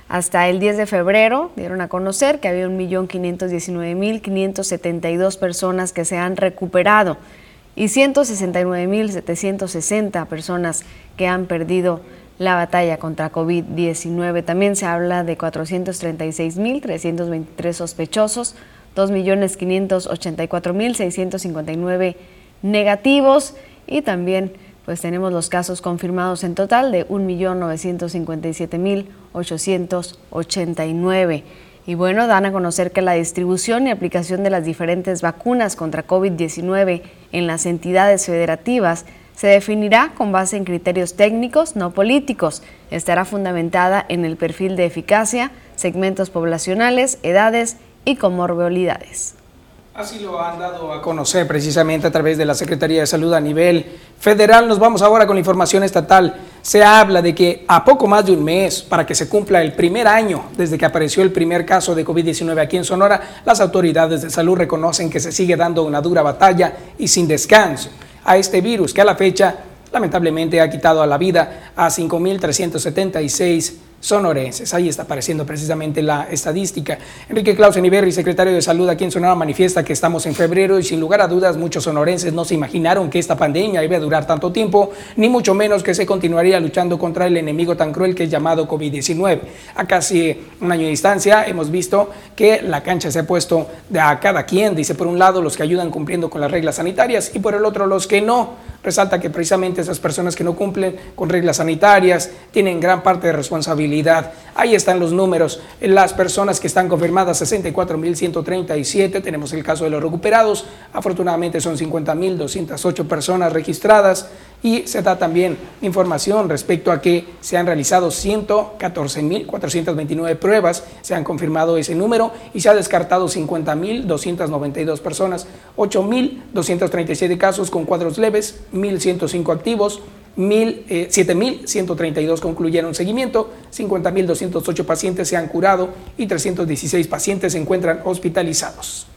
Hasta el 10 de febrero dieron a conocer que había 1.519.572 personas que se han recuperado y 169.760 personas que han perdido la batalla contra COVID-19. También se habla de 436.323 sospechosos, 2.584.659 negativos y también pues tenemos los casos confirmados en total de 1.957.889. Y bueno, dan a conocer que la distribución y aplicación de las diferentes vacunas contra COVID-19 en las entidades federativas se definirá con base en criterios técnicos, no políticos. Estará fundamentada en el perfil de eficacia, segmentos poblacionales, edades y comorbilidades. Así lo han dado a conocer precisamente a través de la Secretaría de Salud a nivel federal. Nos vamos ahora con la información estatal. Se habla de que a poco más de un mes para que se cumpla el primer año desde que apareció el primer caso de COVID-19 aquí en Sonora, las autoridades de salud reconocen que se sigue dando una dura batalla y sin descanso a este virus que a la fecha lamentablemente ha quitado a la vida a 5.376 sonorenses. Ahí está apareciendo precisamente la estadística. Enrique Clausen Iberri, secretario de Salud aquí en Sonora, manifiesta que estamos en febrero y sin lugar a dudas muchos sonorenses no se imaginaron que esta pandemia iba a durar tanto tiempo, ni mucho menos que se continuaría luchando contra el enemigo tan cruel que es llamado COVID-19. A casi un año de distancia hemos visto que la cancha se ha puesto a cada quien, dice por un lado los que ayudan cumpliendo con las reglas sanitarias y por el otro los que no. Resalta que precisamente esas personas que no cumplen con reglas sanitarias tienen gran parte de responsabilidad Ahí están los números. Las personas que están confirmadas, 64.137. Tenemos el caso de los recuperados. Afortunadamente son 50.208 personas registradas. Y se da también información respecto a que se han realizado 114.429 pruebas, se han confirmado ese número y se ha descartado 50.292 personas, 8.237 casos con cuadros leves, 1.105 activos, 7.132 eh, concluyeron seguimiento, 50.208 pacientes se han curado y 316 pacientes se encuentran hospitalizados.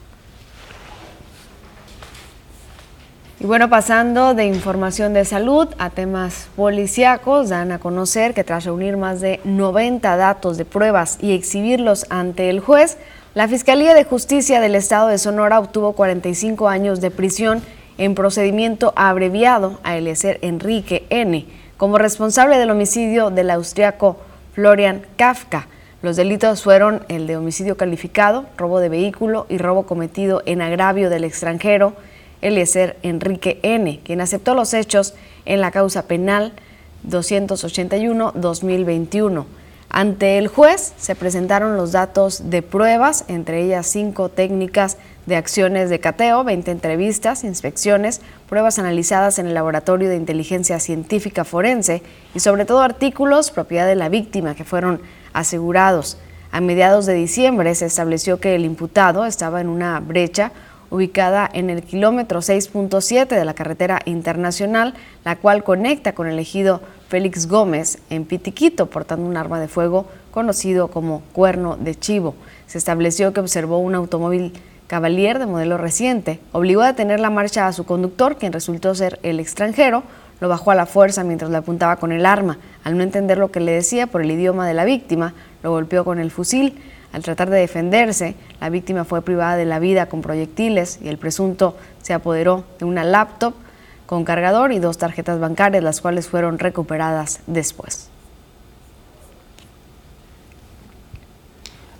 Y bueno, pasando de información de salud a temas policíacos, dan a conocer que tras reunir más de 90 datos de pruebas y exhibirlos ante el juez, la Fiscalía de Justicia del Estado de Sonora obtuvo 45 años de prisión en procedimiento abreviado a Eliezer Enrique N. como responsable del homicidio del austriaco Florian Kafka. Los delitos fueron el de homicidio calificado, robo de vehículo y robo cometido en agravio del extranjero, Eliezer Enrique N., quien aceptó los hechos en la causa penal 281-2021. Ante el juez se presentaron los datos de pruebas, entre ellas cinco técnicas de acciones de cateo, 20 entrevistas, inspecciones, pruebas analizadas en el Laboratorio de Inteligencia Científica Forense y sobre todo artículos propiedad de la víctima que fueron asegurados. A mediados de diciembre se estableció que el imputado estaba en una brecha ubicada en el kilómetro 6.7 de la carretera internacional, la cual conecta con el ejido Félix Gómez en Pitiquito, portando un arma de fuego conocido como cuerno de chivo. Se estableció que observó un automóvil Cavalier de modelo reciente. Obligó a detener la marcha a su conductor, quien resultó ser el extranjero. Lo bajó a la fuerza mientras le apuntaba con el arma. Al no entender lo que le decía por el idioma de la víctima, lo golpeó con el fusil. Al tratar de defenderse, la víctima fue privada de la vida con proyectiles y el presunto se apoderó de una laptop con cargador y dos tarjetas bancarias, las cuales fueron recuperadas después.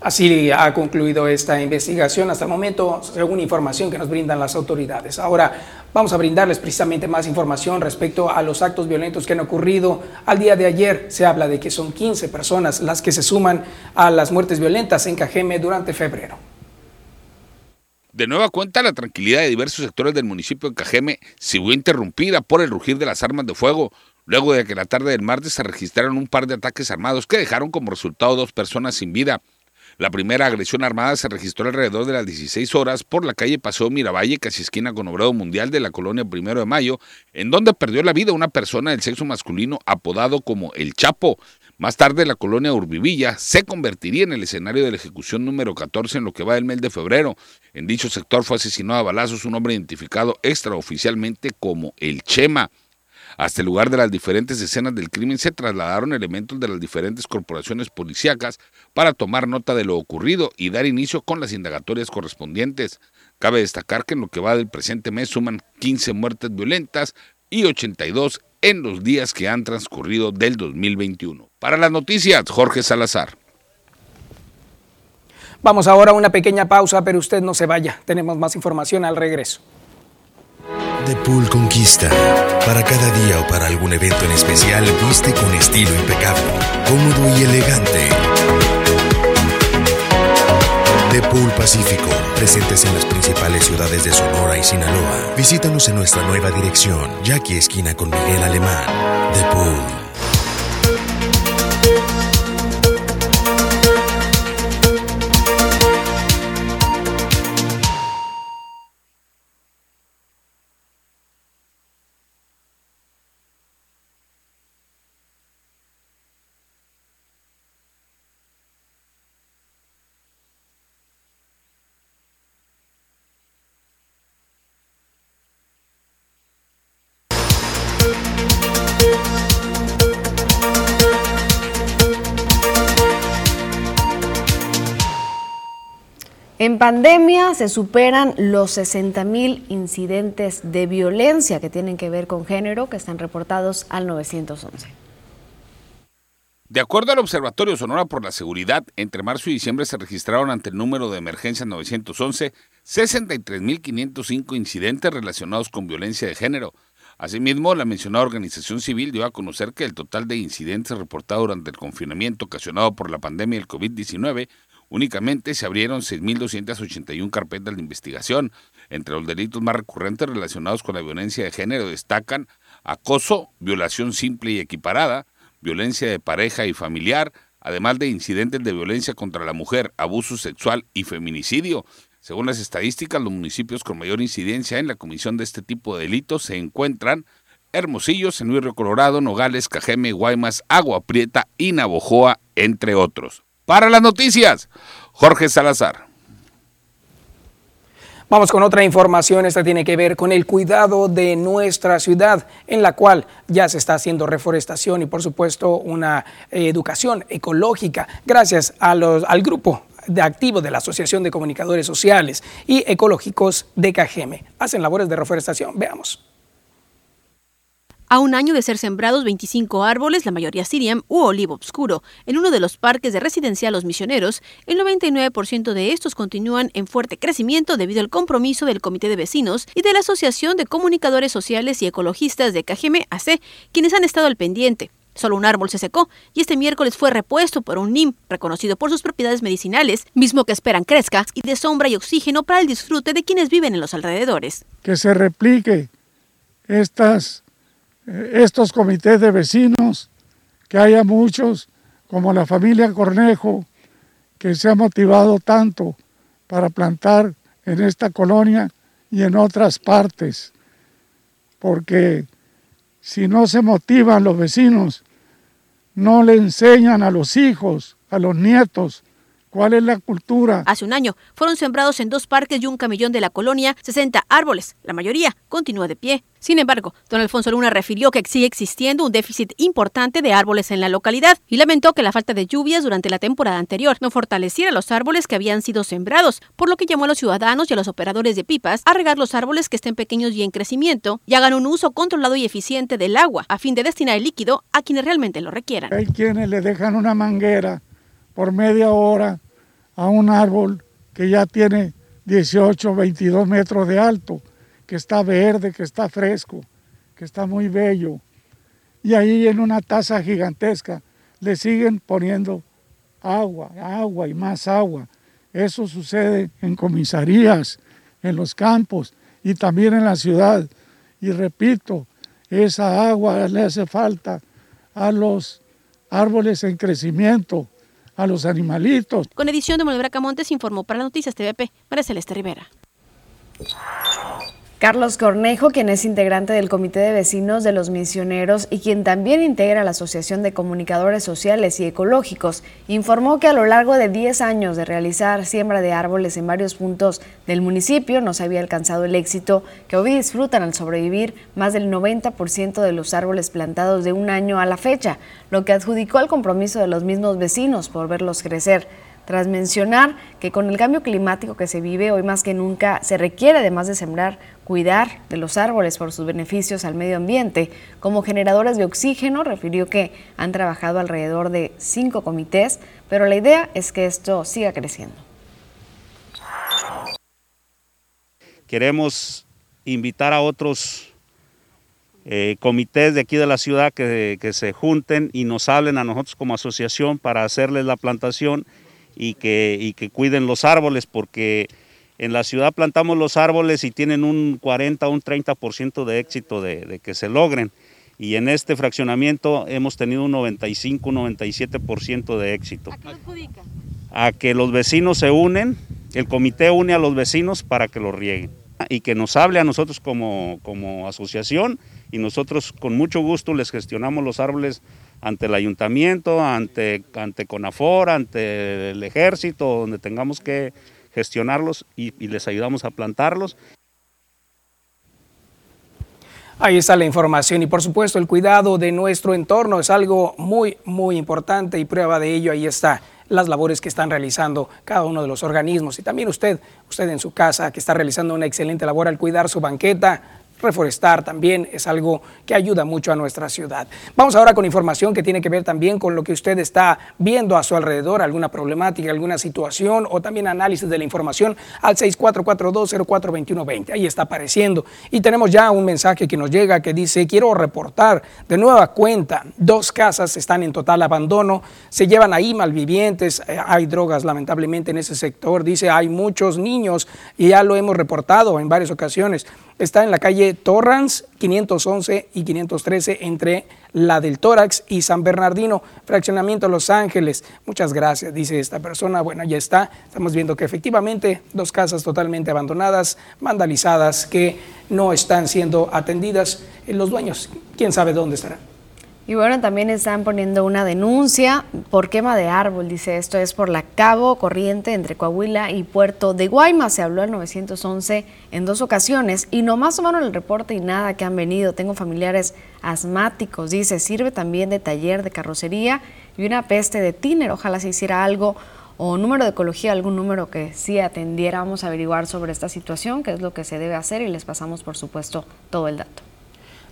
Así ha concluido esta investigación hasta el momento, según información que nos brindan las autoridades. Ahora vamos a brindarles precisamente más información respecto a los actos violentos que han ocurrido. Al día de ayer se habla de que son 15 personas las que se suman a las muertes violentas en Cajeme durante febrero. De nueva cuenta, la tranquilidad de diversos sectores del municipio de Cajeme vio interrumpida por el rugir de las armas de fuego, luego de que la tarde del martes se registraron un par de ataques armados que dejaron como resultado dos personas sin vida. La primera agresión armada se registró alrededor de las 16 horas por la calle Paseo Miravalle, casi esquina con Obrado Mundial de la colonia Primero de Mayo, en donde perdió la vida una persona del sexo masculino apodado como El Chapo. Más tarde, la colonia Urbivilla se convertiría en el escenario de la ejecución número 14 en lo que va del mes de febrero. En dicho sector fue asesinado a balazos un hombre identificado extraoficialmente como el Chema. Hasta el lugar de las diferentes escenas del crimen se trasladaron elementos de las diferentes corporaciones policíacas para tomar nota de lo ocurrido y dar inicio con las indagatorias correspondientes. Cabe destacar que en lo que va del presente mes suman 15 muertes violentas y 82 en los días que han transcurrido del 2021. Para las noticias, Jorge Salazar. Vamos ahora a una pequeña pausa, pero usted no se vaya. Tenemos más información al regreso. The Pool Conquista. Para cada día o para algún evento en especial, viste con estilo impecable, cómodo y elegante. The Pool Pacífico, presentes en las principales ciudades de Sonora y Sinaloa. Visítanos en nuestra nueva dirección, Jackie Esquina con Miguel Alemán. The Pool. Pandemia se superan los 60 mil incidentes de violencia que tienen que ver con género que están reportados al 911. De acuerdo al Observatorio Sonora por la Seguridad, entre marzo y diciembre se registraron ante el número de emergencia 911 63.505 incidentes relacionados con violencia de género. Asimismo, la mencionada organización civil dio a conocer que el total de incidentes reportados durante el confinamiento ocasionado por la pandemia del COVID-19 Únicamente se abrieron 6.281 carpetas de investigación. Entre los delitos más recurrentes relacionados con la violencia de género destacan acoso, violación simple y equiparada, violencia de pareja y familiar, además de incidentes de violencia contra la mujer, abuso sexual y feminicidio. Según las estadísticas, los municipios con mayor incidencia en la comisión de este tipo de delitos se encuentran Hermosillo, San Luis Colorado, Nogales, Cajeme, Guaymas, Agua Prieta y Navojoa, entre otros. Para las noticias, Jorge Salazar. Vamos con otra información, esta tiene que ver con el cuidado de nuestra ciudad, en la cual ya se está haciendo reforestación y por supuesto una educación ecológica gracias a los, al grupo de activo de la Asociación de Comunicadores Sociales y Ecológicos de Cajeme. Hacen labores de reforestación, veamos. A un año de ser sembrados 25 árboles, la mayoría siriam u olivo oscuro, en uno de los parques de residencia Los Misioneros, el 99% de estos continúan en fuerte crecimiento debido al compromiso del Comité de Vecinos y de la Asociación de Comunicadores Sociales y Ecologistas de KGM AC, quienes han estado al pendiente. Solo un árbol se secó y este miércoles fue repuesto por un NIM, reconocido por sus propiedades medicinales, mismo que esperan crezca y de sombra y oxígeno para el disfrute de quienes viven en los alrededores. Que se replique estas estos comités de vecinos, que haya muchos, como la familia Cornejo, que se ha motivado tanto para plantar en esta colonia y en otras partes, porque si no se motivan los vecinos, no le enseñan a los hijos, a los nietos, ¿Cuál es la cultura? Hace un año fueron sembrados en dos parques y un camellón de la colonia 60 árboles. La mayoría continúa de pie. Sin embargo, don Alfonso Luna refirió que sigue existiendo un déficit importante de árboles en la localidad y lamentó que la falta de lluvias durante la temporada anterior no fortaleciera los árboles que habían sido sembrados, por lo que llamó a los ciudadanos y a los operadores de pipas a regar los árboles que estén pequeños y en crecimiento y hagan un uso controlado y eficiente del agua a fin de destinar el líquido a quienes realmente lo requieran. Hay quienes le dejan una manguera por media hora a un árbol que ya tiene 18, 22 metros de alto, que está verde, que está fresco, que está muy bello. Y ahí en una taza gigantesca le siguen poniendo agua, agua y más agua. Eso sucede en comisarías, en los campos y también en la ciudad. Y repito, esa agua le hace falta a los árboles en crecimiento, a los animalitos. Con edición de Molebra Camontes informó para Noticias TVP, María Celeste Rivera. Carlos Cornejo, quien es integrante del Comité de Vecinos de los Misioneros y quien también integra la Asociación de Comunicadores Sociales y Ecológicos, informó que a lo largo de 10 años de realizar siembra de árboles en varios puntos del municipio no se había alcanzado el éxito que hoy disfrutan al sobrevivir más del 90% de los árboles plantados de un año a la fecha, lo que adjudicó al compromiso de los mismos vecinos por verlos crecer tras mencionar que con el cambio climático que se vive hoy más que nunca se requiere además de sembrar cuidar de los árboles por sus beneficios al medio ambiente. Como generadores de oxígeno, refirió que han trabajado alrededor de cinco comités, pero la idea es que esto siga creciendo. Queremos invitar a otros eh, comités de aquí de la ciudad que, que, se junten y nos hablen a nosotros como asociación para hacerles la plantación y que, y que cuiden los árboles porque en la ciudad plantamos los árboles y tienen un 40 o un 30% de éxito de, que se logren. Y en este fraccionamiento hemos tenido un 95, un 97% de éxito. ¿A qué adjudica? A que los vecinos se unen, el comité une a los vecinos para que lo rieguen. Y que nos hable a nosotros como, como asociación y nosotros con mucho gusto les gestionamos los árboles ante el ayuntamiento, ante, ante CONAFOR, ante el ejército, donde tengamos que gestionarlos y, les ayudamos a plantarlos. Ahí está la información y por supuesto el cuidado de nuestro entorno es algo muy, muy importante y prueba de ello ahí está las labores que están realizando cada uno de los organismos y también usted, usted en su casa que está realizando una excelente labor al cuidar su banqueta, reforestar también es algo que ayuda mucho a nuestra ciudad. Vamos ahora con información que tiene que ver también con lo que usted está viendo a su alrededor, alguna problemática, alguna situación o también análisis de la información al 6442042120. Ahí está apareciendo. Y tenemos ya un mensaje que nos llega que dice, quiero reportar de nueva cuenta, dos casas están en total abandono, se llevan ahí malvivientes, eh, hay drogas lamentablemente en ese sector, dice, hay muchos niños y ya lo hemos reportado en varias ocasiones está en la calle Torrance 511 y 513 entre la del Tórax y San Bernardino, fraccionamiento Los Ángeles. Muchas gracias, dice esta persona. Bueno, ya está. Estamos viendo que efectivamente dos casas totalmente abandonadas, vandalizadas, que no están siendo atendidas. Los dueños, quién sabe dónde estarán. Y bueno, también están poniendo una denuncia por quema de árbol, dice esto es por la Cabo Corriente entre Coahuila y Puerto de Guaymas. Se habló al 911 en dos ocasiones y nomás tomaron el reporte y nada que han venido. Tengo familiares asmáticos, dice, sirve también de taller de carrocería y una peste de tiner. Ojalá se hiciera algo o número de ecología, algún número que sí atendiera. Vamos a averiguar sobre esta situación, qué es lo que se debe hacer y les pasamos, por supuesto, todo el dato.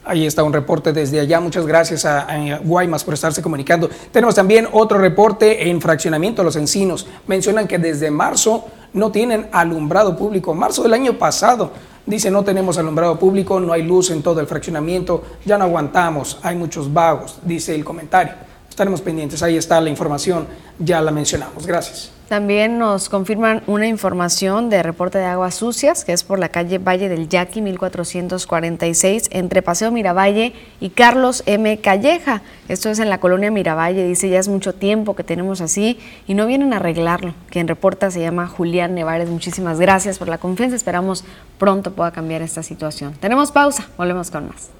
Ahí está un reporte desde allá. Muchas gracias a, Guaymas por estarse comunicando. Tenemos también otro reporte en fraccionamiento Los Encinos. Mencionan que desde marzo no tienen alumbrado público. Marzo del año pasado. Dice, no tenemos alumbrado público, no hay luz en todo el fraccionamiento, ya no aguantamos, hay muchos vagos, dice el comentario. Estaremos pendientes, ahí está la información, ya la mencionamos. Gracias. También nos confirman una información de reporte de aguas sucias, que es por la calle Valle del Yaqui 1446, entre Paseo Miravalle y Carlos M. Calleja. Esto es en la colonia Miravalle, dice ya es mucho tiempo que tenemos así y no vienen a arreglarlo. Quien reporta se llama Julián Nevares. Muchísimas gracias por la confianza, esperamos pronto pueda cambiar esta situación. Tenemos pausa, volvemos con más.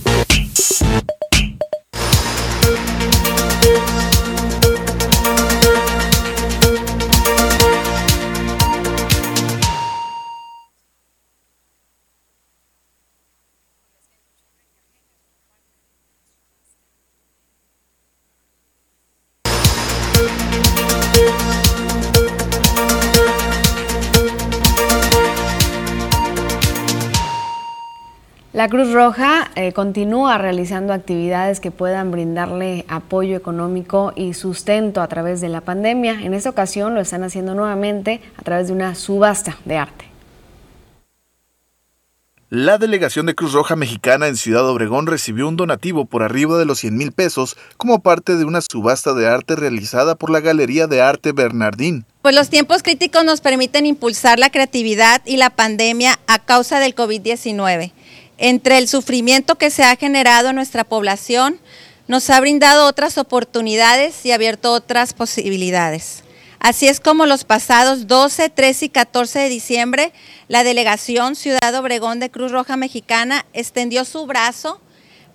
La Cruz Roja eh, continúa realizando actividades que puedan brindarle apoyo económico y sustento a través de la pandemia. En esta ocasión lo están haciendo nuevamente a través de una subasta de arte. La delegación de Cruz Roja Mexicana en Ciudad Obregón recibió un donativo por arriba de los 100 mil pesos como parte de una subasta de arte realizada por la Galería de Arte Bernardín. Pues los tiempos críticos nos permiten impulsar la creatividad y la pandemia a causa del COVID-19. Entre el sufrimiento que se ha generado en nuestra población, nos ha brindado otras oportunidades y abierto otras posibilidades. Así es como los pasados 12, 13 y 14 de diciembre, la delegación Ciudad Obregón de Cruz Roja Mexicana extendió su brazo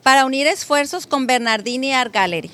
para unir esfuerzos con Bernardini Art Gallery.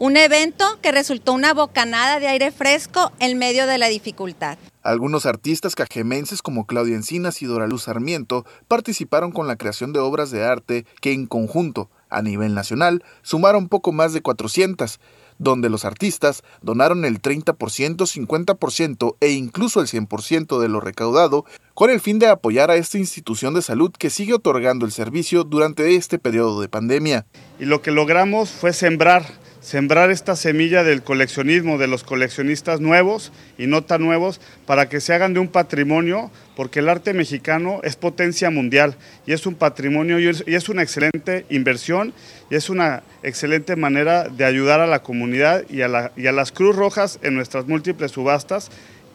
Un evento que resultó una bocanada de aire fresco en medio de la dificultad. Algunos artistas cajemenses como Claudia Encinas y Dora Luz Sarmiento participaron con la creación de obras de arte que en conjunto, a nivel nacional, sumaron poco más de 400, donde los artistas donaron el 30%, 50% e incluso el 100% de lo recaudado con el fin de apoyar a esta institución de salud que sigue otorgando el servicio durante este periodo de pandemia. Y lo que logramos fue sembrar sembrar esta semilla del coleccionismo, de los coleccionistas nuevos y no tan nuevos, para que se hagan de un patrimonio, porque el arte mexicano es potencia mundial y es un patrimonio y es, una excelente inversión y es una excelente manera de ayudar a la comunidad y a, y a las Cruz Rojas en nuestras múltiples subastas.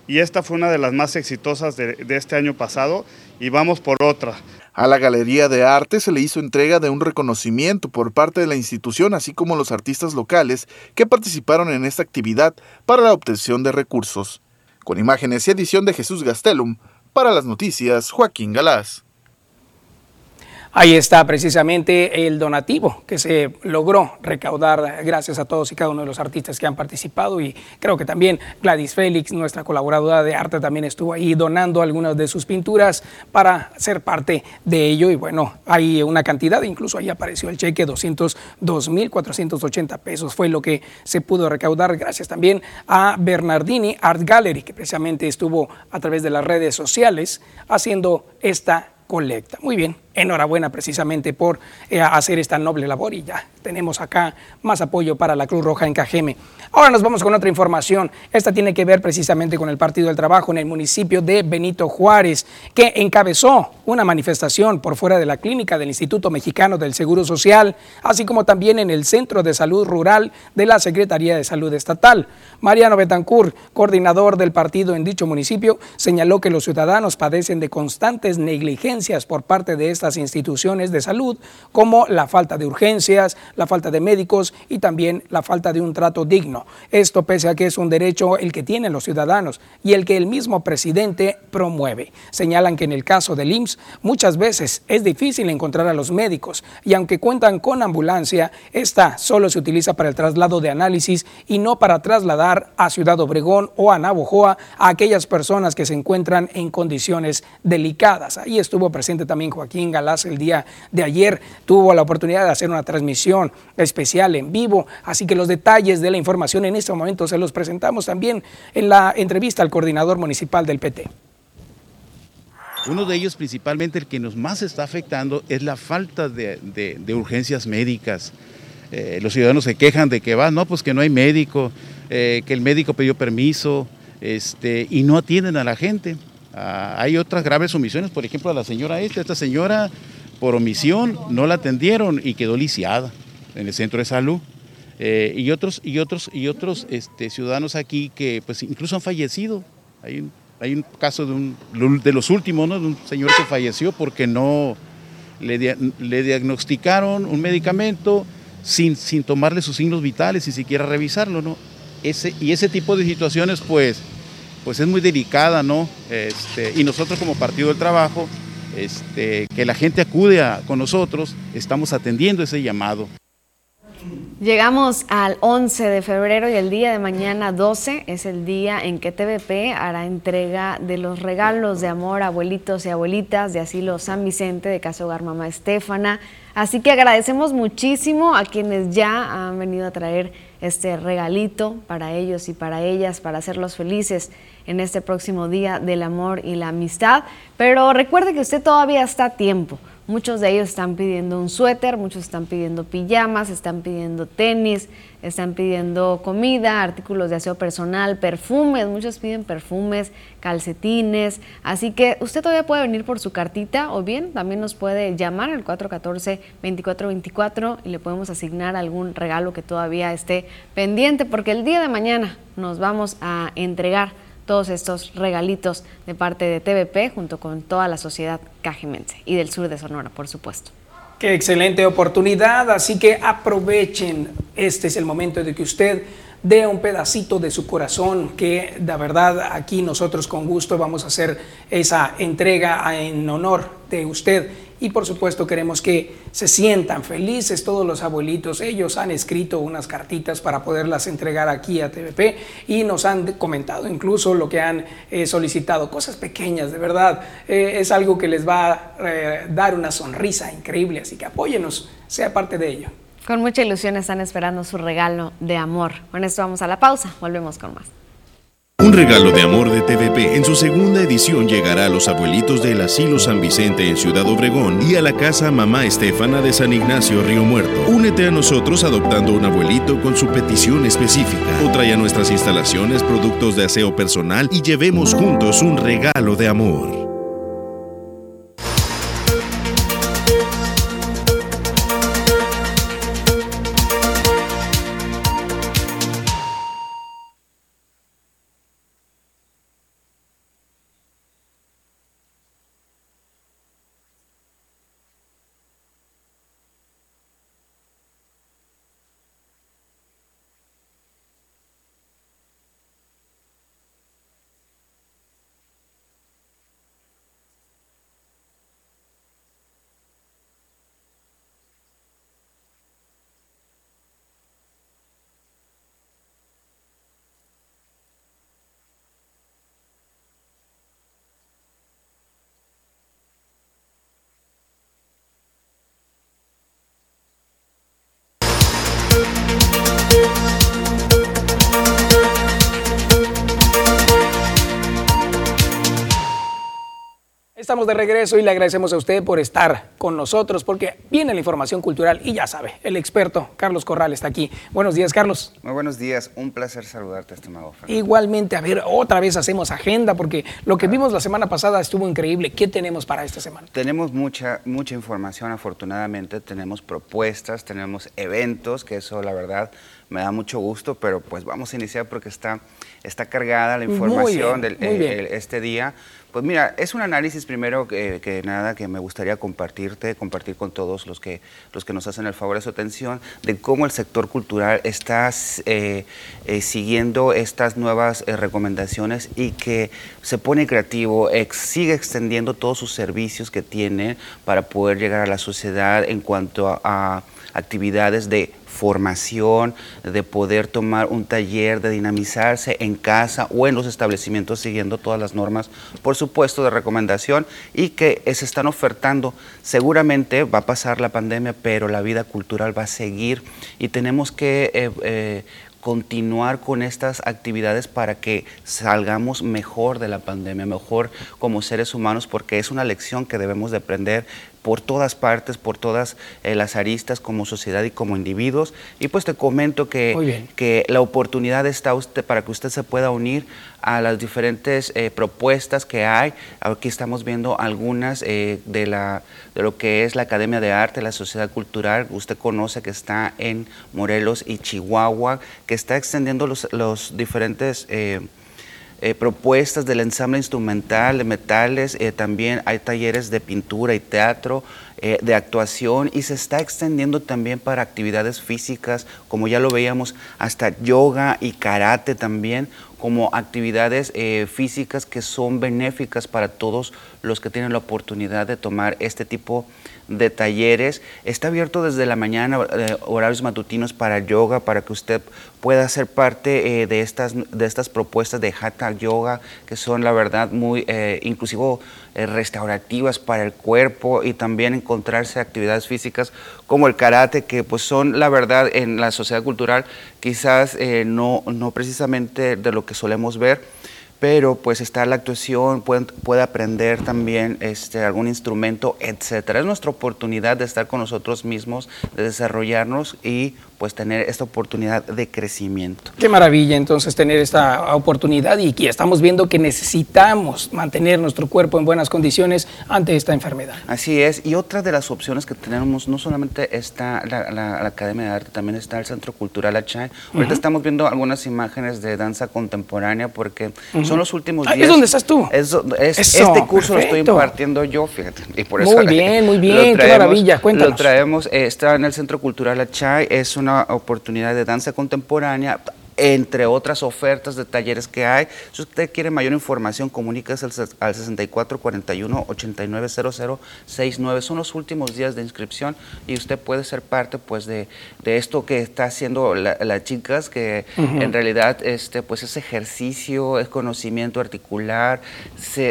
Y esta fue una de las más exitosas de este año pasado y vamos por otra. A la Galería de Arte se le hizo entrega de un reconocimiento por parte de la institución, así como los artistas locales que participaron en esta actividad para la obtención de recursos. Con imágenes y edición de Jesús Gastelum, para las noticias, Joaquín Galás. Ahí está precisamente el donativo que se logró recaudar gracias a todos y cada uno de los artistas que han participado y creo que también Gladys Félix, nuestra colaboradora de arte, también estuvo ahí donando algunas de sus pinturas para ser parte de ello y bueno, hay una cantidad, incluso ahí apareció el cheque, 202.480 pesos fue lo que se pudo recaudar gracias también a Bernardini Art Gallery que precisamente estuvo a través de las redes sociales haciendo esta colecta. Muy bien, enhorabuena precisamente por eh, hacer esta noble labor y ya tenemos acá más apoyo para la Cruz Roja en Cajeme. Ahora nos vamos con otra información. Esta tiene que ver precisamente con el Partido del Trabajo en el municipio de Benito Juárez, que encabezó una manifestación por fuera de la clínica del Instituto Mexicano del Seguro Social, así como también en el Centro de Salud Rural de la Secretaría de Salud Estatal. Mariano Betancourt, coordinador del partido en dicho municipio, señaló que los ciudadanos padecen de constantes negligencias por parte de estas instituciones de salud, como la falta de urgencias, la falta de médicos y también la falta de un trato digno. Esto pese a que es un derecho el que tienen los ciudadanos y el que el mismo presidente promueve. Señalan que en el caso del IMSS muchas veces es difícil encontrar a los médicos y aunque cuentan con ambulancia, esta solo se utiliza para el traslado de análisis y no para trasladar a Ciudad Obregón o a Navojoa a aquellas personas que se encuentran en condiciones delicadas. Ahí estuvo presente también Joaquín Galás el día de ayer, tuvo la oportunidad de hacer una transmisión especial en vivo, así que los detalles de la información en este momento se los presentamos también en la entrevista al coordinador municipal del PT. Uno de ellos, principalmente el que nos más está afectando, es la falta de, urgencias médicas. Eh, los ciudadanos se quejan de que va, no, pues que no hay médico, eh, que el médico pidió permiso este, y no atienden a la gente. Ah, hay otras graves omisiones, por ejemplo, a la señora esta, esta señora por omisión no la atendieron y quedó lisiada en el centro de salud. Eh, y otros, y otros, y otros este, ciudadanos aquí que pues incluso han fallecido. Hay un, hay un caso de, un, de los últimos, ¿no? de un señor que falleció porque no le, le diagnosticaron un medicamento sin, sin tomarle sus signos vitales, sin siquiera revisarlo. ¿no? Ese, y ese tipo de situaciones pues, pues es muy delicada, ¿no? Este, y nosotros como Partido del Trabajo, este, que la gente acude con nosotros, estamos atendiendo ese llamado. Llegamos al 11 de febrero y el día de mañana 12 es el día en que TVP hará entrega de los regalos de amor a abuelitos y abuelitas de Asilo San Vicente de Casa Hogar Mamá Estefana. Así que agradecemos muchísimo a quienes ya han venido a traer este regalito para ellos y para ellas, para hacerlos felices en este próximo día del amor y la amistad. Pero recuerde que usted todavía está a tiempo Muchos de ellos están pidiendo un suéter, muchos están pidiendo pijamas, están pidiendo tenis, están pidiendo comida, artículos de aseo personal, perfumes, muchos piden perfumes, calcetines. Así que usted todavía puede venir por su cartita o bien también nos puede llamar al 414-2424 y le podemos asignar algún regalo que todavía esté pendiente porque el día de mañana nos vamos a entregar todos estos regalitos de parte de TVP junto con toda la sociedad cajimense y del sur de Sonora, por supuesto. Qué excelente oportunidad, así que aprovechen. Este es el momento de que usted dé un pedacito de su corazón, que de verdad aquí nosotros con gusto vamos a hacer esa entrega en honor de usted y por supuesto queremos que se sientan felices todos los abuelitos. Ellos han escrito unas cartitas para poderlas entregar aquí a TVP y nos han comentado incluso lo que han eh, solicitado, cosas pequeñas, de verdad. Eh, es algo que les va a eh, dar una sonrisa increíble, así que apóyenos, sea parte de ello. Con mucha ilusión están esperando su regalo de amor. Con esto vamos a la pausa, volvemos con más. Un regalo de amor de TVP en su segunda edición llegará a los abuelitos del Asilo San Vicente en Ciudad Obregón y a la casa Mamá Estefana de San Ignacio Río Muerto. Únete a nosotros adoptando un abuelito con su petición específica o trae a nuestras instalaciones productos de aseo personal y llevemos juntos un regalo de amor. Estamos de regreso y le agradecemos a usted por estar con nosotros porque viene la información cultural y ya sabe, el experto Carlos Corral está aquí. Buenos días, Carlos. Muy buenos días, un placer saludarte, estimado Fernando. Igualmente, a ver, otra vez hacemos agenda porque lo que vimos la semana pasada estuvo increíble. ¿Qué tenemos para esta semana? Tenemos mucha, mucha información, afortunadamente, tenemos propuestas, tenemos eventos, que eso la verdad me da mucho gusto, pero pues vamos a iniciar porque está, está cargada la información de eh, este día. Pues mira, es un análisis primero que, nada que me gustaría compartirte, compartir con todos los que, los que nos hacen el favor de su atención, de cómo el sector cultural está eh, eh, siguiendo estas nuevas eh, recomendaciones y que se pone creativo, sigue extendiendo todos sus servicios que tiene para poder llegar a la sociedad en cuanto a actividades de formación, de poder tomar un taller, de dinamizarse en casa o en los establecimientos siguiendo todas las normas, por supuesto, de recomendación y que se están ofertando. Seguramente va a pasar la pandemia, pero la vida cultural va a seguir y tenemos que eh, eh, continuar con estas actividades para que salgamos mejor de la pandemia, mejor como seres humanos, porque es una lección que debemos de aprender por todas partes, por todas eh, las aristas como sociedad y como individuos. Y pues te comento que, que la oportunidad está usted para que usted se pueda unir a las diferentes eh, propuestas que hay. Aquí estamos viendo algunas eh, de, la, de lo que es la Academia de Arte, la Sociedad Cultural. Usted conoce que está en Morelos y Chihuahua, que está extendiendo los, los diferentes... Eh, propuestas del ensamble instrumental de metales, eh, también hay talleres de pintura y teatro, eh, de actuación y se está extendiendo también para actividades físicas, como ya lo veíamos, hasta yoga y karate también, como actividades físicas que son benéficas para todos los que tienen la oportunidad de tomar este tipo de de talleres. Está abierto desde la mañana, eh, horarios matutinos para yoga, para que usted pueda ser parte eh, de, estas, de estas propuestas de Hatha Yoga, que son la verdad muy eh, inclusivo restaurativas para el cuerpo y también encontrarse actividades físicas como el karate, que pues son la verdad en la sociedad cultural quizás no, no precisamente de lo que solemos ver pero pues está la actuación, puede, puede aprender también este, algún instrumento, etcétera. Es nuestra oportunidad de estar con nosotros mismos, de desarrollarnos y pues tener esta oportunidad de crecimiento. Qué maravilla entonces tener esta oportunidad y que estamos viendo que necesitamos mantener nuestro cuerpo en buenas condiciones ante esta enfermedad. Así es, y otra de las opciones que tenemos, no solamente está la, la, Academia de Arte, también está el Centro Cultural Achay. Ahorita estamos viendo algunas imágenes de danza contemporánea porque son los últimos días. ¿Es donde estás tú? Es, este curso lo estoy impartiendo yo, fíjate. Y por muy bien, muy [LAUGHS] bien, qué maravilla, cuéntanos. Lo traemos, eh, está en el Centro Cultural Achay, es una oportunidad de danza contemporánea entre otras ofertas de talleres que hay. Si usted quiere mayor información, comuníquese al 6441-890069. Son los últimos días de inscripción y usted puede ser parte pues, de, esto que está haciendo las chicas, que en realidad este, pues, es ejercicio, es conocimiento articular.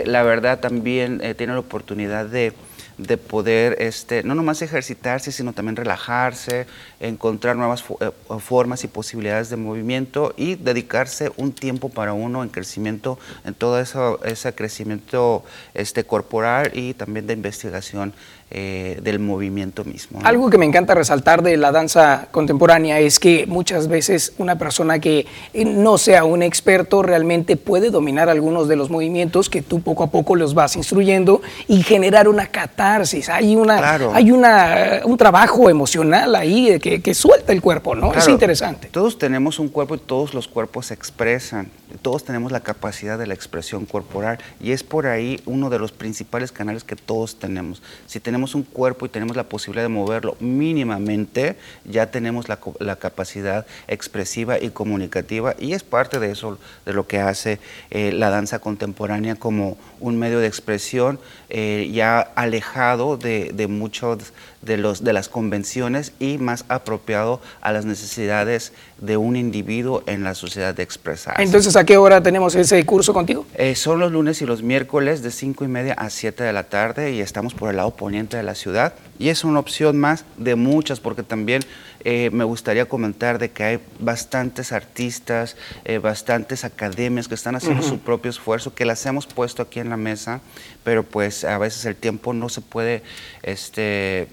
la verdad también eh, tiene la oportunidad de de poder este, no nomás ejercitarse, sino también relajarse, encontrar nuevas eh, formas y posibilidades de movimiento y dedicarse un tiempo para uno en crecimiento, en todo eso, ese crecimiento este, corporal y también de investigación eh, del movimiento mismo. Algo que me encanta resaltar de la danza contemporánea es que muchas veces una persona que no sea un experto realmente puede dominar algunos de los movimientos que tú poco a poco los vas instruyendo y generar una catarsis. Hay una, hay una, un trabajo emocional ahí que, que suelta el cuerpo, ¿no? Es interesante. Todos tenemos un cuerpo y todos los cuerpos se expresan todos tenemos la capacidad de la expresión corporal y es por ahí uno de los principales canales que todos tenemos. Si tenemos un cuerpo y tenemos la posibilidad de moverlo mínimamente, ya tenemos la, capacidad expresiva y comunicativa y es parte de eso, de lo que hace eh, la danza contemporánea como un medio de expresión eh, ya alejado de, de muchos de, los, de las convenciones y más apropiado a las necesidades de un individuo en la sociedad de expresar. Entonces, ¿a qué hora tenemos ese curso contigo? Eh, son los lunes y los miércoles de 5 y media a 7 de la tarde y estamos por el lado poniente de la ciudad y es una opción más de muchas porque también eh, me gustaría comentar de que hay bastantes artistas, eh, bastantes academias que están haciendo su propio esfuerzo, que las hemos puesto aquí en la mesa, pero pues a veces el tiempo no se puede este,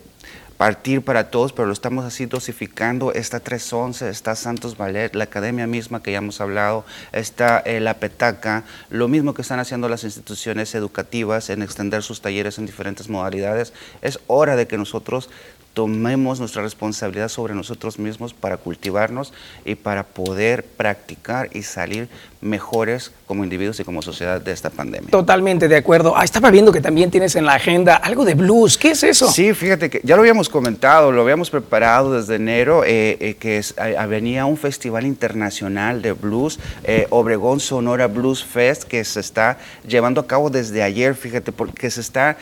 partir para todos, pero lo estamos así dosificando. Está 311, está Santos Ballet, la academia misma que ya hemos hablado, está eh, la Petaca, lo mismo que están haciendo las instituciones educativas en extender sus talleres en diferentes modalidades. Es hora de que nosotros tomemos nuestra responsabilidad sobre nosotros mismos para cultivarnos y para poder practicar y salir mejores como individuos y como sociedad de esta pandemia. Totalmente de acuerdo. Ah, estaba viendo que también tienes en la agenda algo de blues. ¿Qué es eso? Sí, fíjate que ya lo habíamos comentado, lo habíamos preparado desde enero, eh, eh, que es, venía un festival internacional de blues, eh, Obregón Sonora Blues Fest, que se está llevando a cabo desde ayer, fíjate, porque se está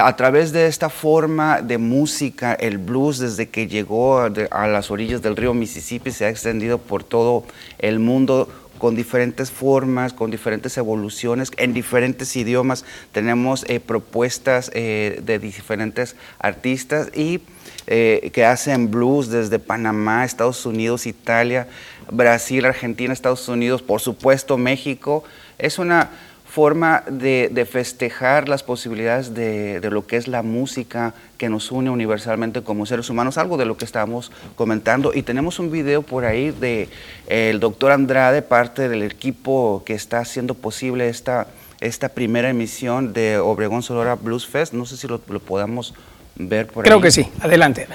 a través de esta forma de música, el blues desde que llegó a, las orillas del río Mississippi se ha extendido por todo el mundo con diferentes formas, con diferentes evoluciones, en diferentes idiomas. Tenemos eh, propuestas eh, de diferentes artistas y que hacen blues desde Panamá, Estados Unidos, Italia, Brasil, Argentina, Estados Unidos, por supuesto México. Es una forma de, festejar las posibilidades de, lo que es la música que nos une universalmente como seres humanos, algo de lo que estábamos comentando. Y tenemos un video por ahí de el doctor Andrade, parte del equipo que está haciendo posible esta, esta primera emisión de Obregón Sonora Blues Fest. No sé si lo, lo podamos ver por ahí. Creo que sí. Adelante.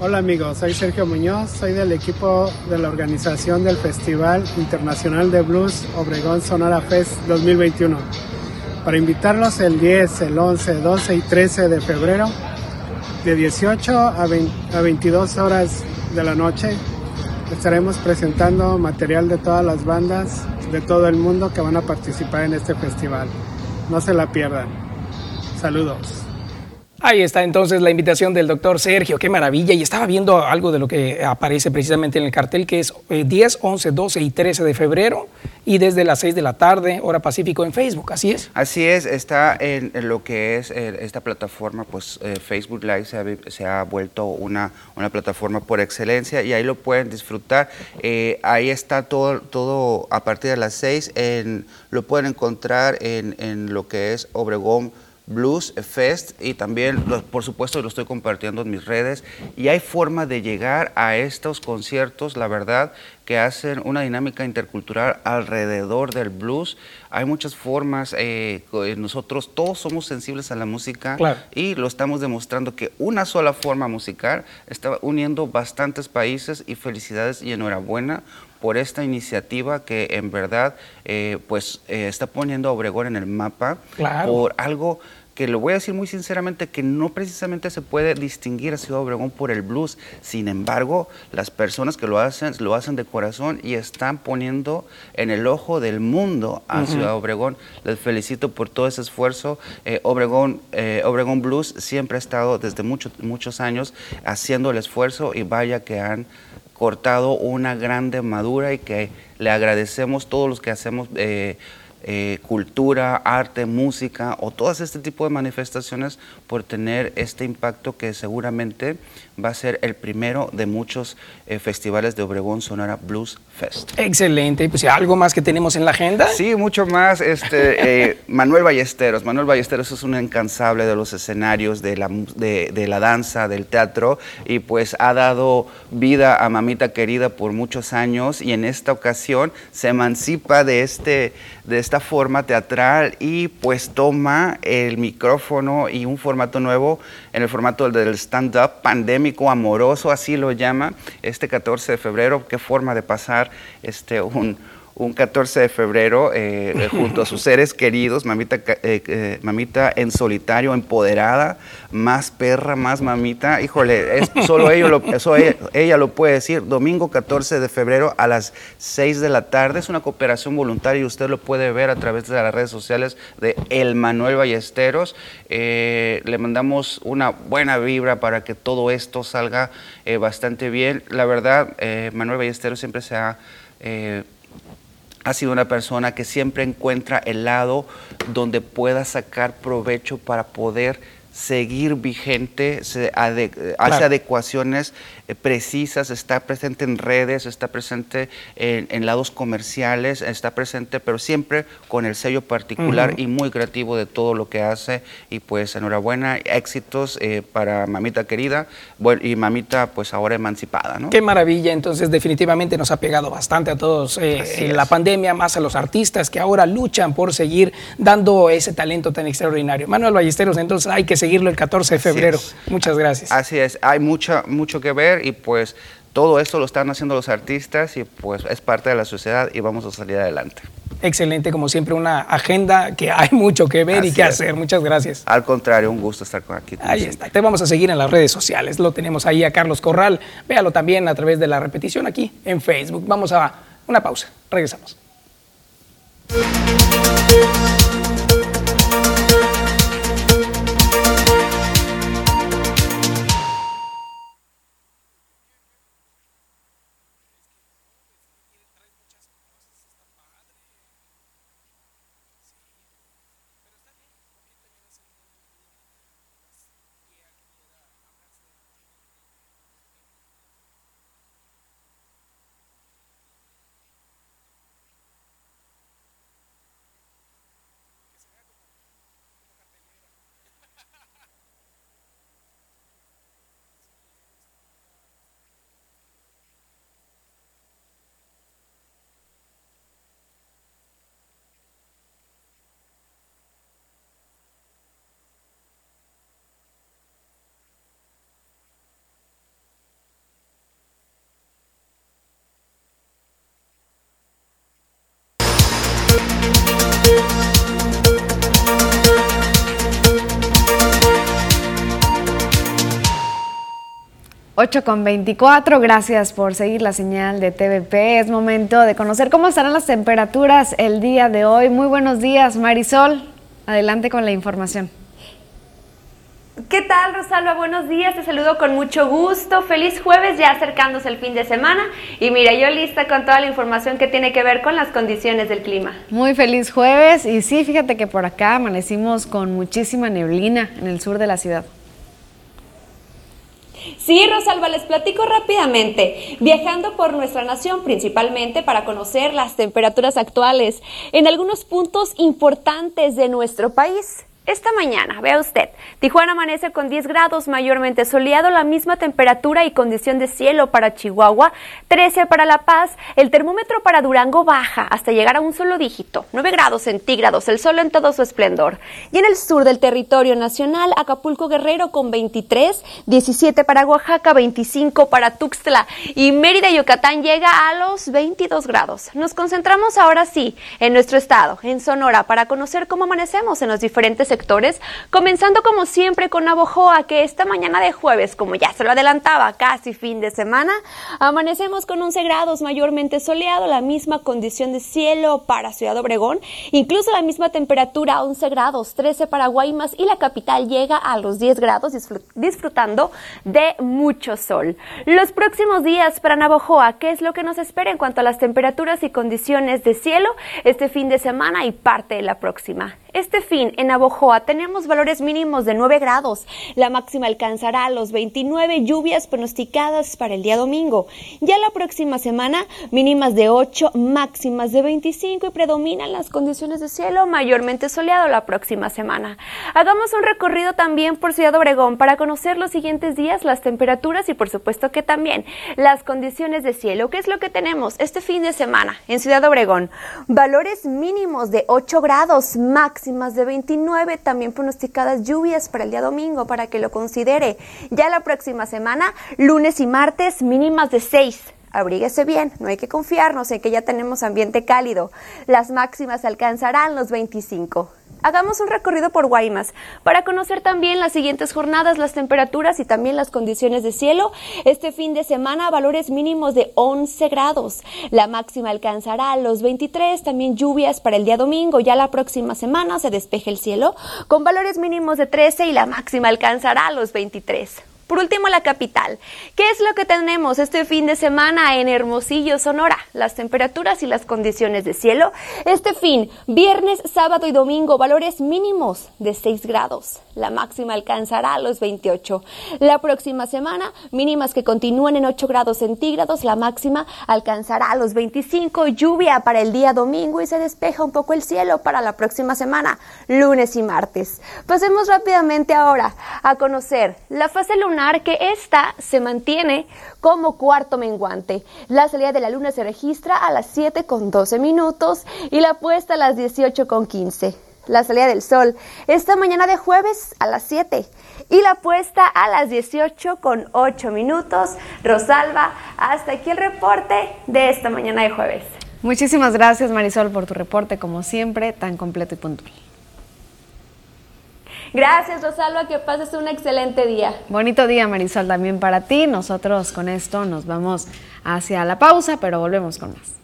Hola amigos, soy Sergio Muñoz, soy del equipo de la organización del Festival Internacional de Blues Obregón Sonora Fest 2021. Para invitarlos el 10, el 11, 12 y 13 de febrero, de 18 a, 22 horas de la noche, estaremos presentando material de todas las bandas de todo el mundo que van a participar en este festival. No se la pierdan. Saludos. Ahí está entonces la invitación del doctor Sergio, qué maravilla. Y estaba viendo algo de lo que aparece precisamente en el cartel, que es 10, 11, 12 y 13 de febrero y desde las 6 de la tarde, hora Pacífico, en Facebook, ¿así es? Así es, está en, lo que es eh, esta plataforma, pues eh, Facebook Live se ha, vuelto una, una, plataforma por excelencia y ahí lo pueden disfrutar. Eh, ahí está todo, todo a partir de las 6, en, lo pueden encontrar en, en lo que es Obregón Blues Fest y también, por supuesto, lo estoy compartiendo en mis redes. Y hay forma de llegar a estos conciertos, la verdad, que hacen una dinámica intercultural alrededor del blues. Hay muchas formas, eh, nosotros todos somos sensibles a la música y lo estamos demostrando que una sola forma musical está uniendo bastantes países y felicidades y enhorabuena por esta iniciativa que en verdad eh, pues eh, está poniendo a Obregón en el mapa por algo que lo voy a decir muy sinceramente, que no precisamente se puede distinguir a Ciudad Obregón por el blues. Sin embargo, las personas que lo hacen, lo hacen de corazón y están poniendo en el ojo del mundo a Ciudad Obregón. Les felicito por todo ese esfuerzo. Eh, Obregón, eh, Obregón Blues siempre ha estado desde muchos muchos años haciendo el esfuerzo y vaya que han cortado una grande madura y que le agradecemos todos los que hacemos eh, eh, cultura, arte, música o todas este tipo de manifestaciones por tener este impacto que seguramente va a ser el primero de muchos eh, festivales de Obregón Sonora Blues Fest. Excelente. Pues algo más que tenemos en la agenda. Sí, mucho más. Este, [LAUGHS] eh, Manuel Ballesteros. Manuel Ballesteros es un incansable de los escenarios, de la, de, la danza, del teatro y pues ha dado vida a Mamita Querida por muchos años y en esta ocasión se emancipa de, este, de esta forma teatral y pues toma el micrófono y un formato nuevo en el formato del stand-up pandémico amoroso, así lo llama, este 14 de febrero. Qué forma de pasar este, un, un 14 de febrero eh, eh, junto a sus [LAUGHS] seres queridos, mamita, eh, mamita en solitario, empoderada, más perra, más mamita. Híjole, es, solo ella lo, [LAUGHS] eso ella, lo puede decir. Domingo 14 de febrero a las 6 de la tarde. Es una cooperación voluntaria y usted lo puede ver a través de las redes sociales de El Manuel Ballesteros. le mandamos una buena vibra para que todo esto salga bastante bien. La verdad, Manuel Ballesteros siempre se ha ha sido una persona que siempre encuentra el lado donde pueda sacar provecho para poder seguir vigente, se hace adecuaciones eh, precisas, está presente en redes, está presente en, lados comerciales, está presente, pero siempre con el sello particular y muy creativo de todo lo que hace. Y pues enhorabuena, éxitos eh, para mamita querida bueno, y mamita pues ahora emancipada. ¿no? Qué maravilla, entonces definitivamente nos ha pegado bastante a todos eh, en la pandemia, más a los artistas que ahora luchan por seguir dando ese talento tan extraordinario. Manuel Ballesteros, entonces hay que seguir seguirlo el 14 de febrero. Muchas gracias. Así es, hay mucho, mucho que ver y pues todo esto lo están haciendo los artistas y pues es parte de la sociedad y vamos a salir adelante. Excelente, como siempre, una agenda que hay mucho que ver y que hacer. Muchas gracias. Al contrario, un gusto estar con aquí. ahí está. Te vamos a seguir en las redes sociales. Lo tenemos ahí a Carlos Corral. Véalo también a través de la repetición aquí en Facebook. Vamos a una pausa. Regresamos. 8 con 24, gracias por seguir la señal de TVP. Es momento de conocer cómo estarán las temperaturas el día de hoy. Muy buenos días, Marisol. Adelante con la información. ¿Qué tal, Rosalba? Buenos días, te saludo con mucho gusto. Feliz jueves, ya acercándose el fin de semana. Y mira, yo lista con toda la información que tiene que ver con las condiciones del clima. Muy feliz jueves. Y sí, fíjate que por acá amanecimos con muchísima neblina en el sur de la ciudad. Sí, Rosalba, les platico rápidamente. Viajando por nuestra nación, principalmente para conocer las temperaturas actuales en algunos puntos importantes de nuestro país. Esta mañana, vea usted, Tijuana amanece con 10 grados, mayormente soleado, la misma temperatura y condición de cielo para Chihuahua, 13 para La Paz, el termómetro para Durango baja hasta llegar a un solo dígito, 9 grados centígrados, el sol en todo su esplendor. Y en el sur del territorio nacional, Acapulco Guerrero con 23, 17 para Oaxaca, 25 para Tuxtla y Mérida, Yucatán llega a los 22 grados. Nos concentramos ahora sí en nuestro estado, en Sonora, para conocer cómo amanecemos en los diferentes sectores comenzando como siempre con Navojoa, que esta mañana de jueves, como ya se lo adelantaba, casi fin de semana, amanecemos con 11 grados mayormente soleado, la misma condición de cielo para Ciudad Obregón, incluso la misma temperatura, 11 grados, 13 para Guaymas y la capital llega a los 10 grados disfrutando de mucho sol. Los próximos días para Navojoa, ¿qué es lo que nos espera en cuanto a las temperaturas y condiciones de cielo este fin de semana y parte de la próxima? Este fin en Navojoa tenemos valores mínimos de 9 grados. La máxima alcanzará los 29 lluvias pronosticadas para el día domingo. Ya la próxima semana mínimas de 8, máximas de 25 y predominan las condiciones de cielo mayormente soleado la próxima semana. Hagamos un recorrido también por Ciudad Obregón para conocer los siguientes días, las temperaturas y por supuesto que también las condiciones de cielo. ¿Qué es lo que tenemos este fin de semana en Ciudad Obregón? Valores mínimos de 8 grados, máximos máximas de 29, también pronosticadas lluvias para el día domingo para que lo considere. Ya la próxima semana, lunes y martes, mínimas de 6 abríguese bien, no hay que confiarnos en que ya tenemos ambiente cálido. Las máximas alcanzarán los 25. Hagamos un recorrido por Guaymas para conocer también las siguientes jornadas, las temperaturas y también las condiciones de cielo. Este fin de semana valores mínimos de 11 grados. La máxima alcanzará los 23, también lluvias para el día domingo. Ya la próxima semana se despeje el cielo con valores mínimos de 13 y la máxima alcanzará los 23. Por último, la capital. ¿Qué es lo que tenemos este fin de semana en Hermosillo, Sonora? Las temperaturas y las condiciones de cielo. Este fin, viernes, sábado y domingo, valores mínimos de 6 grados. La máxima alcanzará los 28. La próxima semana, mínimas que continúan en 8 grados centígrados. La máxima alcanzará los 25. Lluvia para el día domingo y se despeja un poco el cielo para la próxima semana, lunes y martes. Pasemos rápidamente ahora a conocer la fase lunar que esta se mantiene como cuarto menguante. La salida de la luna se registra a las 7 con 12 minutos y la puesta a las 18 con 15. La salida del sol esta mañana de jueves a las 7 y la puesta a las 18 con 8 minutos. Rosalba, hasta aquí el reporte de esta mañana de jueves. Muchísimas gracias Marisol por tu reporte, como siempre, tan completo y puntual. Gracias, Rosalba, que pases un excelente día. Bonito día, Marisol, también para ti. Nosotros con esto nos vamos hacia la pausa, pero volvemos con más.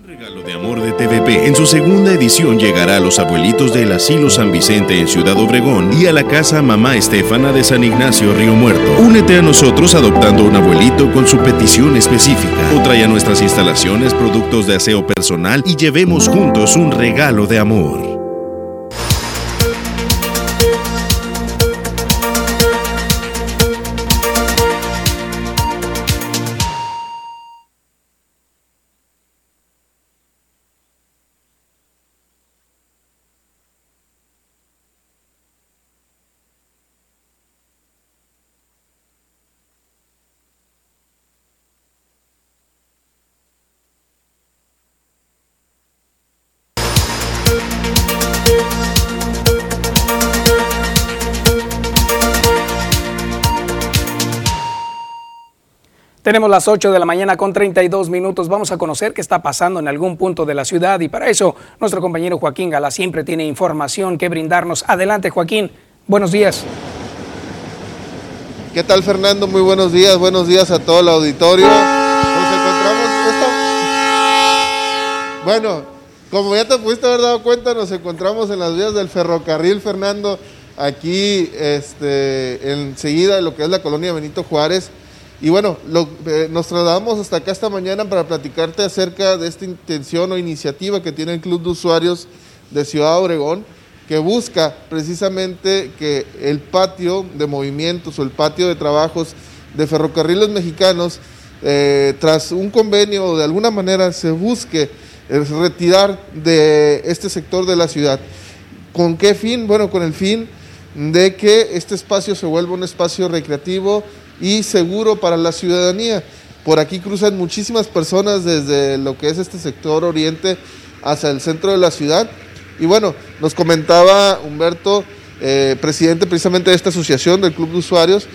Un regalo de amor de TVP en su segunda edición llegará a los abuelitos del Asilo San Vicente en Ciudad Obregón y a la casa Mamá Estefana de San Ignacio Río Muerto. Únete a nosotros adoptando un abuelito con su petición específica o trae a nuestras instalaciones productos de aseo personal y llevemos juntos un regalo de amor. Tenemos las 8 de la mañana con 32 minutos. Vamos a conocer qué está pasando en algún punto de la ciudad y para eso nuestro compañero Joaquín Gala siempre tiene información que brindarnos. Adelante Joaquín, buenos días. ¿Qué tal Fernando? Muy buenos días, buenos días a todo el auditorio. Nos encontramos Bueno, como ya te pudiste haber dado cuenta, nos encontramos en las vías del ferrocarril, Fernando, aquí este, enseguida de lo que es la colonia Benito Juárez. Y bueno, eh, nos trasladamos hasta acá esta mañana para platicarte acerca de esta intención o iniciativa que tiene el Club de Usuarios de Ciudad Obregón, que busca precisamente que el patio de movimientos o el patio de trabajos de ferrocarriles mexicanos, eh, tras un convenio de alguna manera se busque retirar de este sector de la ciudad. ¿Con qué fin? Bueno, con el fin de que este espacio se vuelva un espacio recreativo y seguro para la ciudadanía. Por aquí cruzan muchísimas personas desde lo que es este sector oriente hacia el centro de la ciudad. Y bueno, nos comentaba Humberto, eh, presidente precisamente de esta asociación del Club de Usuarios,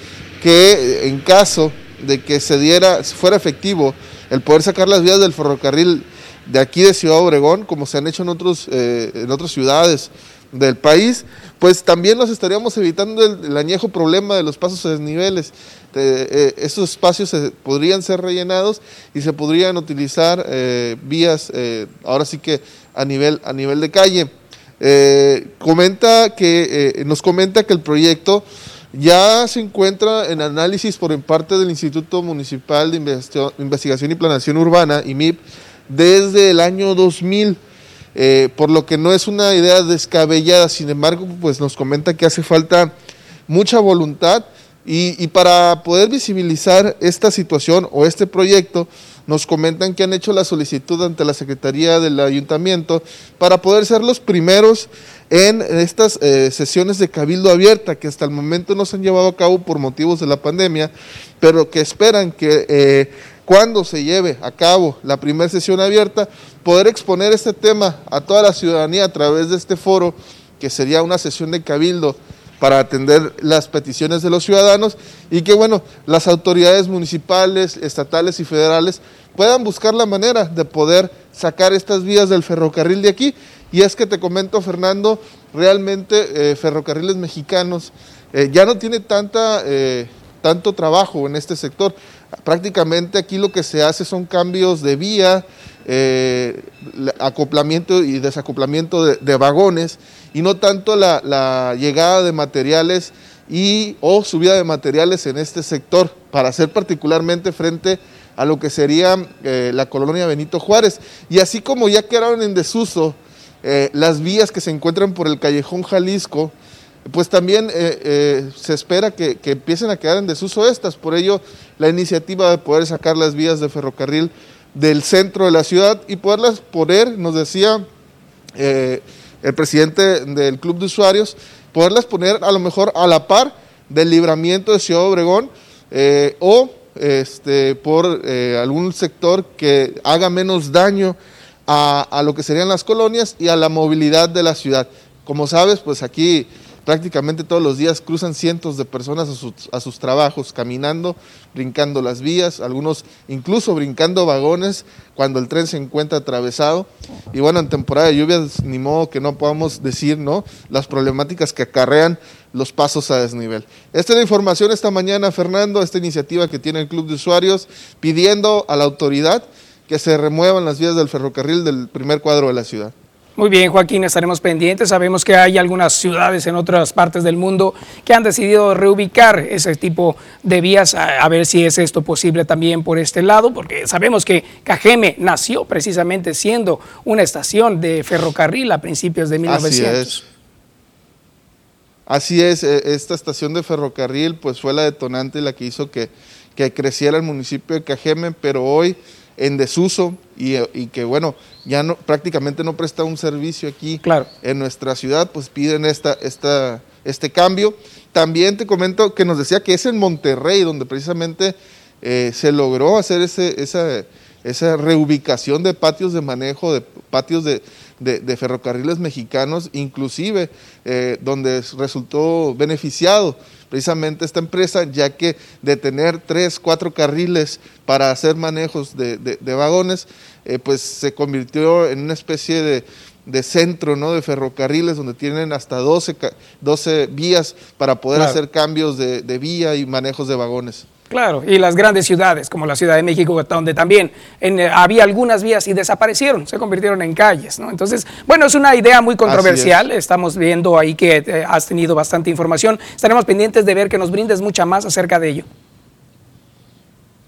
que eh, en caso de que se diera, fuera efectivo el poder sacar las vías del ferrocarril de aquí de Ciudad Obregón, como se han hecho en, otros, eh, en otras ciudades del país, pues también nos estaríamos evitando el, añejo problema de los pasos a desniveles. Eh, estos espacios podrían ser rellenados y se podrían utilizar eh, vías, eh, ahora sí que a nivel, a nivel de calle. comenta que, nos comenta que el proyecto ya se encuentra en análisis por parte del Instituto Municipal de Investigación y Planación Urbana, IMIP, desde el año 2000. Eh, por lo que no es una idea descabellada, sin embargo, pues nos comenta que hace falta mucha voluntad y, para poder visibilizar esta situación o este proyecto, nos comentan que han hecho la solicitud ante la Secretaría del Ayuntamiento para poder ser los primeros en estas eh, sesiones de cabildo abierta que hasta el momento no se han llevado a cabo por motivos de la pandemia, pero que esperan que eh, cuando se lleve a cabo la primera sesión abierta, poder exponer este tema a toda la ciudadanía a través de este foro, que sería una sesión de cabildo para atender las peticiones de los ciudadanos y que, bueno, las autoridades municipales, estatales y federales puedan buscar la manera de poder sacar estas vías del ferrocarril de aquí. Y es que te comento, Fernando, realmente eh, ferrocarriles mexicanos eh, ya no tiene tanta, eh, tanto trabajo en este sector. Prácticamente aquí lo que se hace son cambios de vía, eh, acoplamiento y desacoplamiento de, vagones y no tanto la, llegada de materiales y o subida de materiales en este sector para hacer particularmente frente a lo que sería eh, la colonia Benito Juárez. Y así como ya quedaron en desuso eh, las vías que se encuentran por el callejón Jalisco, pues también se espera que, que, empiecen a quedar en desuso estas. Por ello, la iniciativa de poder sacar las vías de ferrocarril del centro de la ciudad y poderlas poner, nos decía eh, el presidente del club de usuarios, poderlas poner a lo mejor a la par del libramiento de Ciudad Obregón eh, o este, por eh, algún sector que haga menos daño a, a lo que serían las colonias y a la movilidad de la ciudad. Como sabes, pues aquí prácticamente todos los días cruzan cientos de personas a sus, trabajos, caminando, brincando las vías, algunos incluso brincando vagones cuando el tren se encuentra atravesado. Y bueno, en temporada de lluvias, ni modo que no podamos decir, ¿no? Las problemáticas que acarrean los pasos a desnivel. Esta es la información esta mañana, Fernando, esta iniciativa que tiene el Club de Usuarios, pidiendo a la autoridad que se remuevan las vías del ferrocarril del primer cuadro de la ciudad. Muy bien, Joaquín, estaremos pendientes. Sabemos que hay algunas ciudades en otras partes del mundo que han decidido reubicar ese tipo de vías, a, ver si es esto posible también por este lado, porque sabemos que Cajeme nació precisamente siendo una estación de ferrocarril a principios de 1900. Así es. Así es, e, esta estación de ferrocarril pues fue la detonante la que hizo que, que creciera el municipio de Cajeme, pero hoy en desuso y, que bueno, ya no, prácticamente no presta un servicio aquí en nuestra ciudad, pues piden esta, esta, este cambio. También te comento que nos decía que es en Monterrey donde precisamente eh, se logró hacer ese, esa, esa reubicación de patios de manejo, de patios de, de, ferrocarriles mexicanos, inclusive eh, donde resultó beneficiado precisamente esta empresa, ya que de tener tres, cuatro carriles para hacer manejos de, vagones, eh, pues se convirtió en una especie de, centro ¿no? de ferrocarriles donde tienen hasta 12, 12 vías para poder hacer cambios de, vía y manejos de vagones. Claro, y las grandes ciudades como la Ciudad de México, donde también en, eh, había algunas vías y desaparecieron, se convirtieron en calles, ¿no? Entonces, bueno, es una idea muy controversial, estamos viendo ahí que eh, has tenido bastante información, estaremos pendientes de ver que nos brindes mucha más acerca de ello.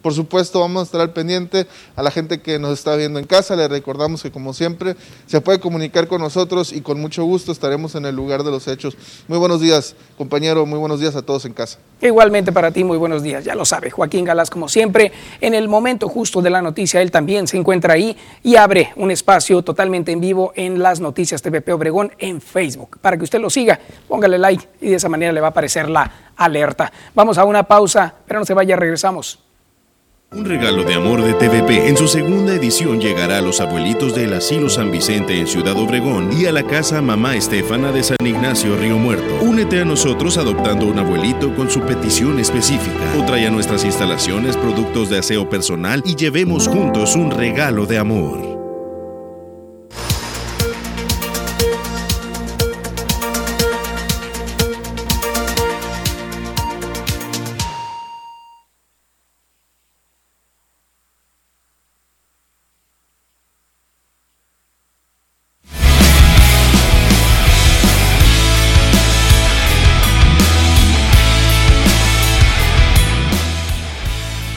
Por supuesto, vamos a estar al pendiente a la gente que nos está viendo en casa. Le recordamos que, como siempre, se puede comunicar con nosotros y con mucho gusto estaremos en el lugar de los hechos. Muy buenos días, compañero. Muy buenos días a todos en casa. Igualmente para ti, muy buenos días. Ya lo sabe, Joaquín Galás, como siempre, en el momento justo de la noticia, él también se encuentra ahí y abre un espacio totalmente en vivo en las noticias TVP Obregón en Facebook. Para que usted lo siga, póngale like y de esa manera le va a aparecer la alerta. Vamos a una pausa, pero no se vaya, regresamos. Un regalo de amor de TVP en su segunda edición llegará a los abuelitos del Asilo San Vicente en Ciudad Obregón y a la casa Mamá Estefana de San Ignacio Río Muerto. Únete a nosotros adoptando un abuelito con su petición específica o trae a nuestras instalaciones productos de aseo personal y llevemos juntos un regalo de amor.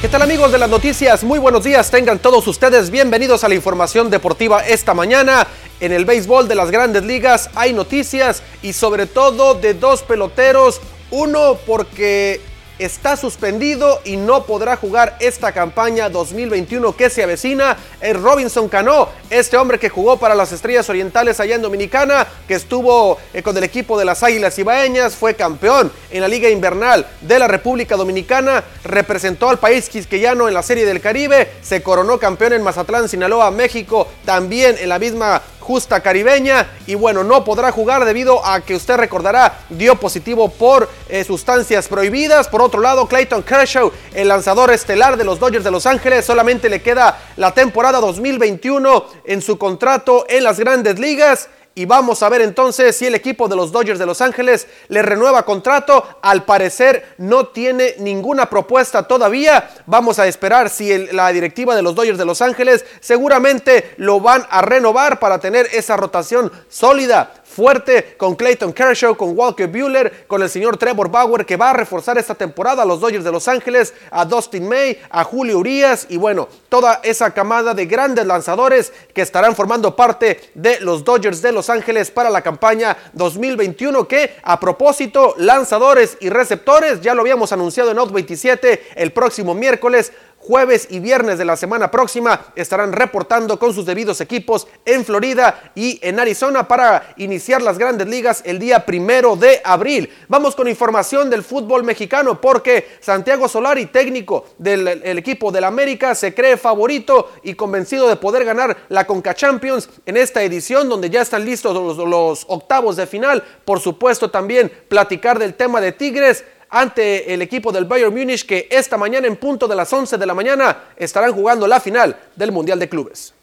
¿Qué tal amigos de las noticias? Muy buenos días, tengan todos ustedes bienvenidos a la información deportiva esta mañana. En el béisbol de las grandes ligas hay noticias y sobre todo de dos peloteros. Uno porque está suspendido y no podrá jugar esta campaña 2021 que se avecina. Es Robinson Cano, este hombre que jugó para las Estrellas Orientales allá en Dominicana, que estuvo eh, con el equipo de las Águilas Ibaeñas, fue campeón en la Liga Invernal de la República Dominicana, representó al país quisqueyano en la Serie del Caribe, se coronó campeón en Mazatlán, Sinaloa, México, también en la misma justa caribeña y bueno, no podrá jugar debido a que usted recordará dio positivo por eh, sustancias prohibidas. Por otro lado, Clayton Kershaw, el lanzador estelar de los Dodgers de Los Ángeles, solamente le queda la temporada 2021 en su contrato en las grandes ligas. Y vamos a ver entonces si el equipo de los Dodgers de Los Ángeles le renueva contrato. Al parecer no tiene ninguna propuesta todavía. Vamos a esperar si la directiva de los Dodgers de Los Ángeles seguramente lo van a renovar para tener esa rotación sólida fuerte con Clayton Kershaw, con Walker Bueller, con el señor Trevor Bauer que va a reforzar esta temporada a los Dodgers de Los Ángeles, a Dustin May, a Julio Urias y bueno, toda esa camada de grandes lanzadores que estarán formando parte de los Dodgers de Los Ángeles para la campaña 2021 que a propósito, lanzadores y receptores, ya lo habíamos anunciado en Out 27 el próximo miércoles jueves y viernes de la semana próxima estarán reportando con sus debidos equipos en Florida y en Arizona para iniciar las grandes ligas el día primero de abril. Vamos con información del fútbol mexicano porque Santiago Solari, técnico del el equipo del América, se cree favorito y convencido de poder ganar la Conca Champions en esta edición donde ya están listos los, los octavos de final. Por supuesto también platicar del tema de Tigres ante el equipo del Bayern Múnich que esta mañana en punto de las 11 de la mañana estarán jugando la final del Mundial de Clubes.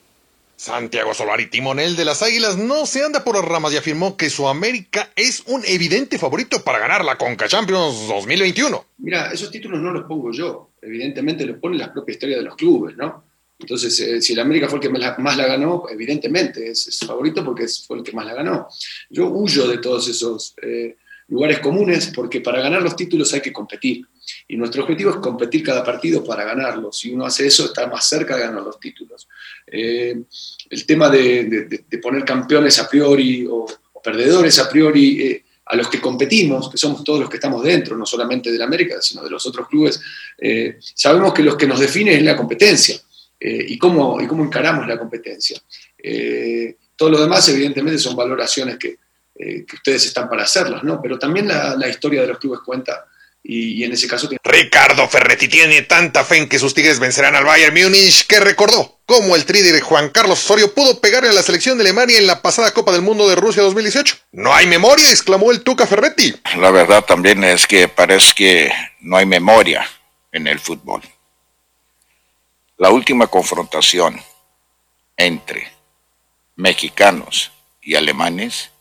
Santiago Solari, timonel de las Águilas, no se anda por las ramas y afirmó que su América es un evidente favorito para ganar la Conca Champions 2021. Mira, esos títulos no los pongo yo, evidentemente los pone la propia historia de los clubes, ¿no? Entonces, eh, si el América fue el que más la, más la ganó, evidentemente es, es favorito porque es- fue el que más la ganó. Yo huyo de todos esos eh, lugares comunes porque para ganar los títulos hay que competir. Y nuestro objetivo es competir cada partido para ganarlo. Si uno hace eso, está más cerca de ganar los títulos. Eh, el tema de, poner campeones a priori o, perdedores a priori eh, a los que competimos, que somos todos los que estamos dentro, no solamente del América, sino de los otros clubes, eh, sabemos que lo que nos define es la competencia y, cómo, y cómo encaramos la competencia. Todo lo demás, evidentemente, son valoraciones que, eh, que ustedes están para hacerlas, ¿no? Pero también la, la historia de los clubes cuenta y, y en ese caso... tiene- Ricardo Ferretti tiene tanta fe en que sus Tigres vencerán al Bayern Múnich que recordó cómo el tri de Juan Carlos Osorio pudo pegarle a la selección de Alemania en la pasada Copa del Mundo de Rusia 2018. No hay memoria, exclamó el Tuca Ferretti. La verdad también es que parece que no hay memoria en el fútbol. La última confrontación entre mexicanos y alemanes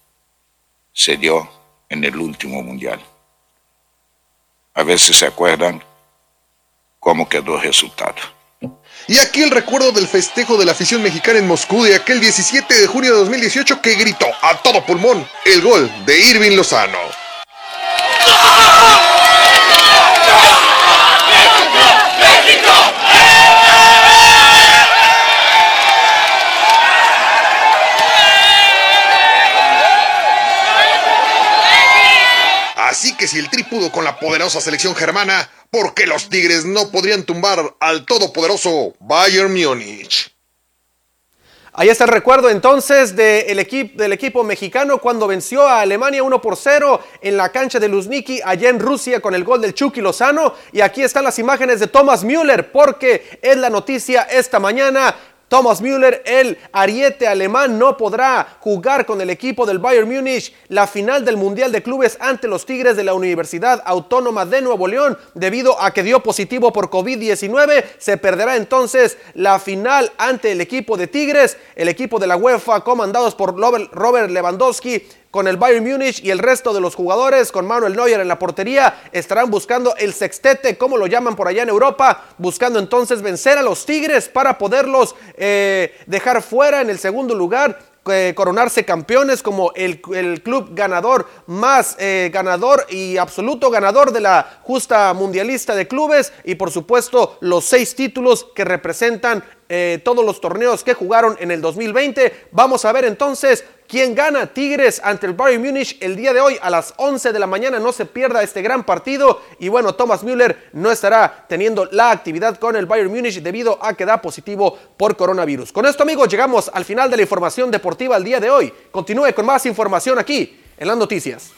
se dio en el último mundial. A veces se acuerdan cómo quedó el resultado. Y aquí el recuerdo del festejo de la afición mexicana en Moscú de aquel 17 de junio de 2018 que gritó a todo pulmón el gol de Irving Lozano. Que si el Tri pudo con la poderosa selección germana, ¿por qué los Tigres no podrían tumbar al todopoderoso Bayern Múnich? Ahí está el recuerdo entonces del equipo mexicano cuando venció a Alemania 1 por 0 en la cancha de Luzniki allá en Rusia con el gol del Chucky Lozano. Y aquí están las imágenes de Thomas Müller porque es la noticia esta mañana. Thomas Müller, el ariete alemán, no podrá jugar con el equipo del Bayern Múnich la final del Mundial de Clubes ante los Tigres de la Universidad Autónoma de Nuevo León debido a que dio positivo por COVID-19. Se perderá entonces la final ante el equipo de Tigres, el equipo de la UEFA comandados por Robert Lewandowski con el Bayern Múnich y el resto de los jugadores, con Manuel Neuer en la portería, estarán buscando el sextete, como lo llaman por allá en Europa, buscando entonces vencer a los Tigres para poderlos eh, dejar fuera en el segundo lugar eh, coronarse campeones como el, club ganador más eh, ganador y absoluto ganador de la justa mundialista de clubes y por supuesto los seis títulos que representan todos los torneos que jugaron en el 2020. Vamos a ver entonces ¿Quién gana? Tigres ante el Bayern Múnich el día de hoy a las 11 de la mañana. No se pierda este gran partido. Y bueno, Thomas Müller no estará teniendo la actividad con el Bayern Múnich debido a que da positivo por coronavirus. Con esto, amigos, llegamos al final de la información deportiva el día de hoy. Continúe con más información aquí en las noticias.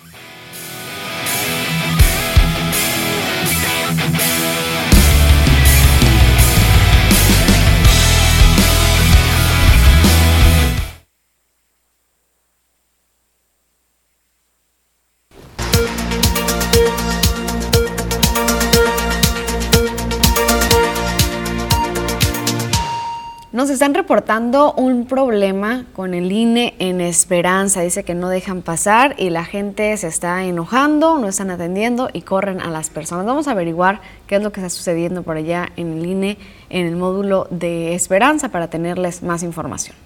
Nos están reportando un problema con el INE en Esperanza. Dice que no dejan pasar y la gente se está enojando, no están atendiendo y corren a las personas. Vamos a averiguar qué es lo que está sucediendo por allá en el INE, en el módulo de Esperanza, para tenerles más información.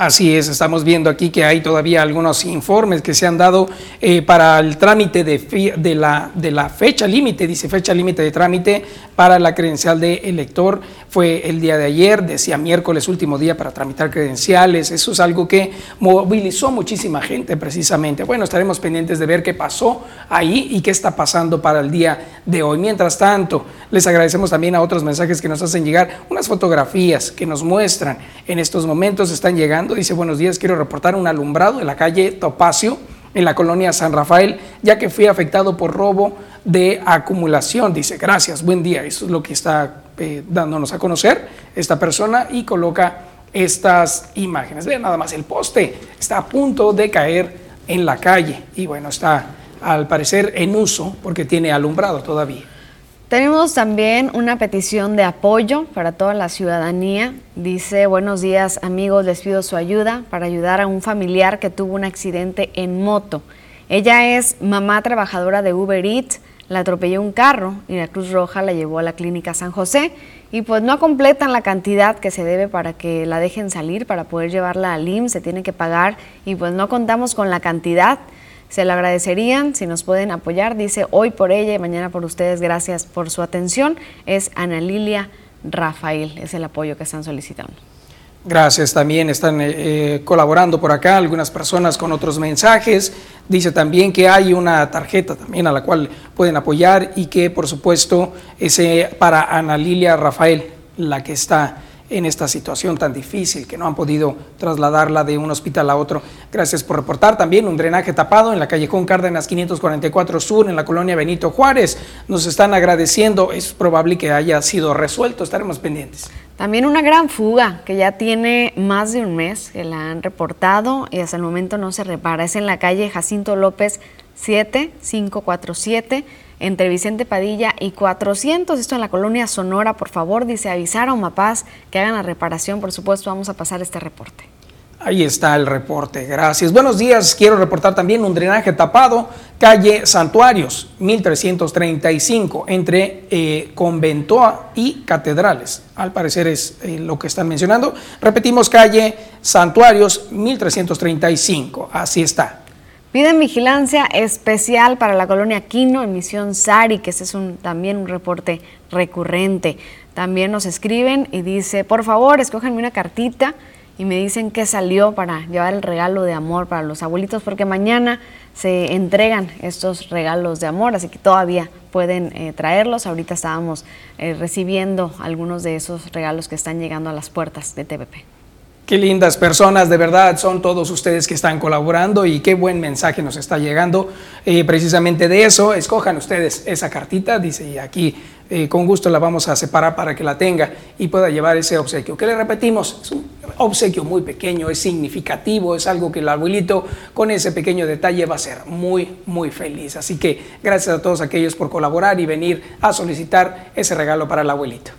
Así es, estamos viendo aquí que hay todavía algunos informes que se han dado eh, para el trámite de, la, de la fecha límite, dice fecha límite de trámite para la credencial de elector. Fue el día de ayer, decía miércoles último día para tramitar credenciales. Eso es algo que movilizó muchísima gente precisamente. Bueno, estaremos pendientes de ver qué pasó ahí y qué está pasando para el día de hoy. Mientras tanto, les agradecemos también a otros mensajes que nos hacen llegar, unas fotografías que nos muestran en estos momentos, están llegando dice, buenos días, quiero reportar un alumbrado en la calle Topacio, en la colonia San Rafael, ya que fui afectado por robo de acumulación. Dice, gracias, buen día. Eso es lo que está eh, dándonos a conocer esta persona y coloca estas imágenes. Vean nada más, el poste está a punto de caer en la calle y bueno, está al parecer en uso porque tiene alumbrado todavía. Tenemos también una petición de apoyo para toda la ciudadanía. Dice, buenos días amigos, les pido su ayuda para ayudar a un familiar que tuvo un accidente en moto. Ella es mamá trabajadora de Uber Eats, la atropelló un carro y la Cruz Roja la llevó a la clínica San José y pues no completan la cantidad que se debe para que la dejen salir, para poder llevarla al IMSS, se tiene que pagar y pues no contamos con la cantidad. Se lo agradecerían si nos pueden apoyar. Dice hoy por ella y mañana por ustedes. Gracias por su atención. Es Ana Lilia Rafael. Es el apoyo que están solicitando. Gracias, también están eh, eh, colaborando por acá algunas personas con otros mensajes. Dice también que hay una tarjeta también a la cual pueden apoyar y que por supuesto es para Ana Lilia Rafael, la que está en esta situación tan difícil que no han podido trasladarla de un hospital a otro. Gracias por reportar también un drenaje tapado en la callejón Cárdenas 544 Sur en la colonia Benito Juárez. Nos están agradeciendo, es probable que haya sido resuelto, estaremos pendientes. También una gran fuga que ya tiene más de un mes que la han reportado y hasta el momento no se repara. Es en la calle Jacinto López 7547 entre Vicente Padilla y 400, esto en la colonia Sonora, por favor, dice avisar a Umapaz que hagan la reparación, por supuesto, vamos a pasar este reporte. Ahí está el reporte, gracias. Buenos días, quiero reportar también un drenaje tapado, calle Santuarios, 1335, entre eh, y Catedrales. Al parecer es eh, lo que están mencionando. Repetimos, calle Santuarios, 1335, así está. Piden vigilancia especial para la colonia Quino en Misión Sari, que ese es un, también un reporte recurrente. También nos escriben y dice, por favor, escójanme una cartita y me dicen que salió para llevar el regalo de amor para los abuelitos, porque mañana se entregan estos regalos de amor, así que todavía pueden eh, traerlos. Ahorita estábamos eh, recibiendo algunos de esos regalos que están llegando a las puertas de TVP. Qué lindas personas, de verdad, son todos ustedes que están colaborando y qué buen mensaje nos está llegando. Eh, precisamente de eso, escojan ustedes esa cartita, dice, y aquí eh, con gusto la vamos a separar para que la tenga y pueda llevar ese obsequio. Que le repetimos, es un obsequio muy pequeño, es significativo, es algo que el abuelito con ese pequeño detalle va a ser muy, muy feliz. Así que gracias a todos aquellos por colaborar y venir a solicitar ese regalo para el abuelito.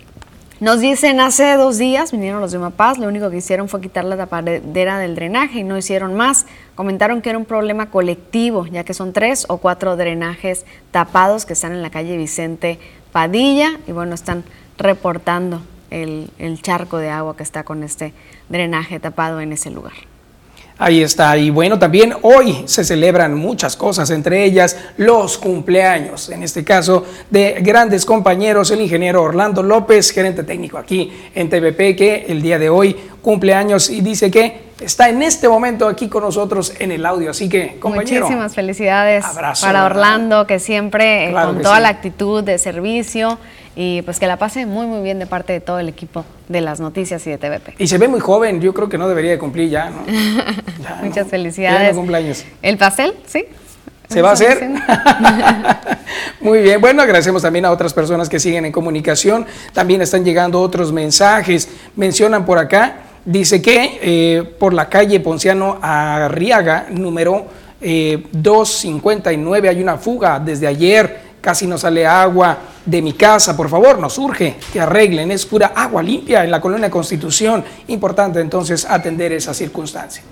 Nos dicen hace dos días vinieron los de Mapaz, lo único que hicieron fue quitar la tapadera del drenaje y no hicieron más. Comentaron que era un problema colectivo, ya que son tres o cuatro drenajes tapados que están en la calle Vicente Padilla y bueno, están reportando el, el charco de agua que está con este drenaje tapado en ese lugar. Ahí está. Y bueno, también hoy se celebran muchas cosas, entre ellas los cumpleaños, en este caso de grandes compañeros, el ingeniero Orlando López, gerente técnico aquí en TVP, que el día de hoy cumpleaños y dice que está en este momento aquí con nosotros en el audio. Así que, compañero. Muchísimas felicidades para Orlando, que siempre eh, con toda la actitud de servicio y pues que la pase muy muy bien de parte de todo el equipo de las noticias y de TVP. Y se ve muy joven, yo creo que no debería de cumplir ya, ¿no? [LAUGHS] Muchas felicidades. cumpleaños. ¿El pastel? Sí. ¿Se va a hacer? [LAUGHS] Muy bien, bueno, agradecemos también a otras personas que siguen en comunicación. También están llegando otros mensajes. Mencionan por acá, dice que eh, por la calle Ponciano Arriaga, número 259, eh, hay una fuga desde ayer casi no sale agua de mi casa, por favor, nos urge que arreglen, es pura agua limpia en la colonia Constitución, importante entonces atender esa circunstancia.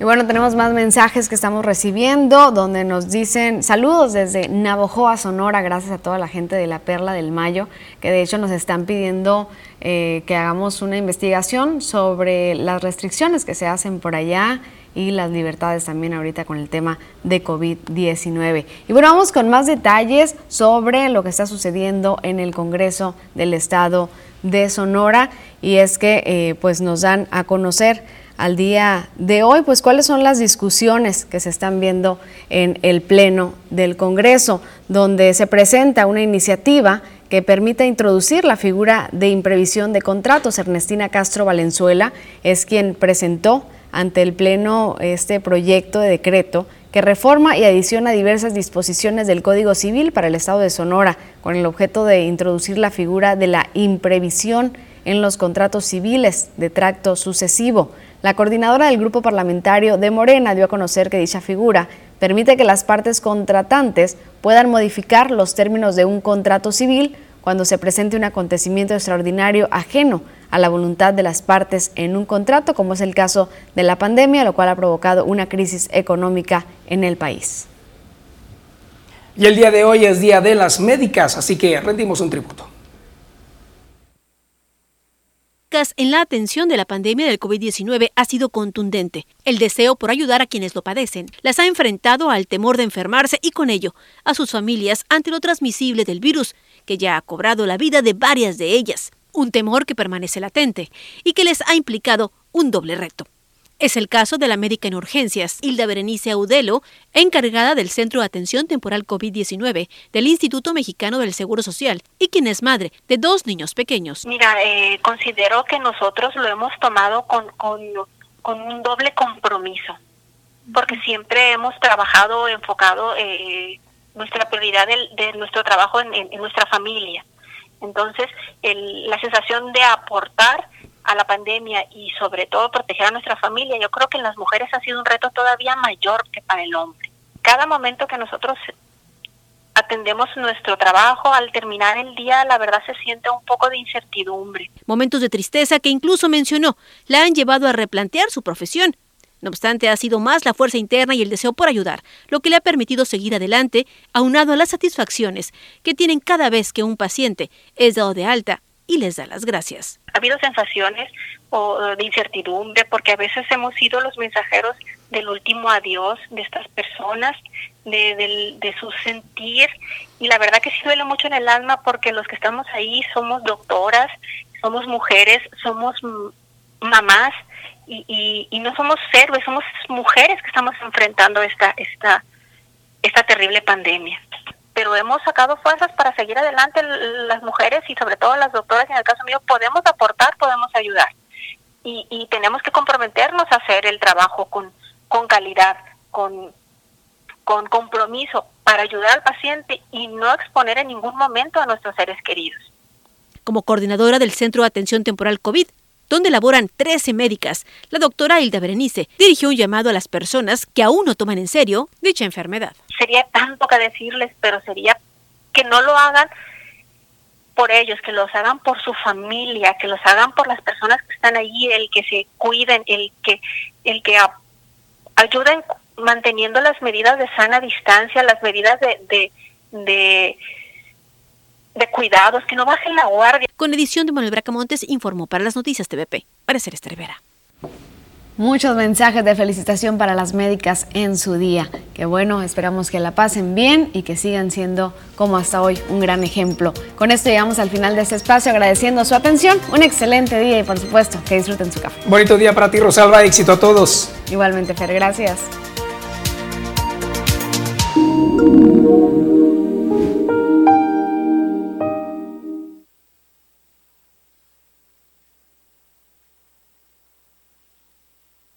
Y bueno, tenemos más mensajes que estamos recibiendo donde nos dicen saludos desde Navojoa, Sonora, gracias a toda la gente de la Perla del Mayo, que de hecho nos están pidiendo eh, que hagamos una investigación sobre las restricciones que se hacen por allá y las libertades también ahorita con el tema de COVID-19. Y bueno, vamos con más detalles sobre lo que está sucediendo en el Congreso del Estado de Sonora y es que eh, pues nos dan a conocer al día de hoy, pues cuáles son las discusiones que se están viendo en el Pleno del Congreso, donde se presenta una iniciativa que permita introducir la figura de imprevisión de contratos. Ernestina Castro Valenzuela es quien presentó ante el Pleno este proyecto de decreto que reforma y adiciona diversas disposiciones del Código Civil para el Estado de Sonora, con el objeto de introducir la figura de la imprevisión en los contratos civiles de tracto sucesivo. La coordinadora del grupo parlamentario de Morena dio a conocer que dicha figura permite que las partes contratantes puedan modificar los términos de un contrato civil cuando se presente un acontecimiento extraordinario ajeno a la voluntad de las partes en un contrato, como es el caso de la pandemia, lo cual ha provocado una crisis económica en el país. Y el día de hoy es Día de las Médicas, así que rendimos un tributo en la atención de la pandemia del COVID-19 ha sido contundente. El deseo por ayudar a quienes lo padecen las ha enfrentado al temor de enfermarse y con ello a sus familias ante lo transmisible del virus, que ya ha cobrado la vida de varias de ellas un temor que permanece latente y que les ha implicado un doble reto. Es el caso de la médica en urgencias, Hilda Berenice Audelo, encargada del Centro de Atención Temporal COVID-19 del Instituto Mexicano del Seguro Social y quien es madre de dos niños pequeños. Mira, eh, considero que nosotros lo hemos tomado con, un doble compromiso, porque siempre hemos trabajado enfocado eh, nuestra prioridad de, nuestro trabajo en nuestra familia. Entonces, la sensación de aportar a la pandemia y sobre todo proteger a nuestra familia, yo creo que en las mujeres ha sido un reto todavía mayor que para el hombre. Cada momento que nosotros atendemos nuestro trabajo, al terminar el día la verdad se siente un poco de incertidumbre. Momentos de tristeza que incluso mencionó la han llevado a replantear su profesión. No obstante, ha sido más la fuerza interna y el deseo por ayudar, lo que le ha permitido seguir adelante, aunado a las satisfacciones que tienen cada vez que un paciente es dado de alta y les da las gracias. Ha habido sensaciones de incertidumbre porque a veces hemos sido los mensajeros del último adiós de estas personas, de, de su sentir y la verdad que sí duele mucho en el alma porque los que estamos ahí somos doctoras, somos mujeres, somos mamás y, y, no somos héroes, somos mujeres que estamos enfrentando esta, esta, esta terrible pandemia. Pero hemos sacado fuerzas para seguir adelante las mujeres y sobre todo las doctoras, en el caso mío, podemos aportar, podemos ayudar. Y, y tenemos que comprometernos a hacer el trabajo con, con calidad, con, con compromiso para ayudar al paciente y no exponer en ningún momento a nuestros seres queridos. Como coordinadora del Centro de Atención Temporal COVID, donde laboran 13 médicas, la doctora Hilda Berenice dirigió un llamado a las personas que aún no toman en serio dicha enfermedad. Sería tanto que decirles, pero sería que no lo hagan por ellos, que los hagan por su familia, que los hagan por las personas que están allí, el que se cuiden, el que, el que ayuden manteniendo las medidas de sana distancia, las medidas de, de, de de cuidados, que no bajen la guardia. Con edición de Manuel Bracamontes informó para las noticias TVP, para ser Rivera. Muchos mensajes de felicitación para las médicas en su día. Que bueno, esperamos que la pasen bien y que sigan siendo, como hasta hoy, un gran ejemplo. Con esto llegamos al final de este espacio, agradeciendo su atención. Un excelente día y, por supuesto, que disfruten su café. Bonito día para ti, Rosalba. Éxito a todos. Igualmente, Fer. Gracias.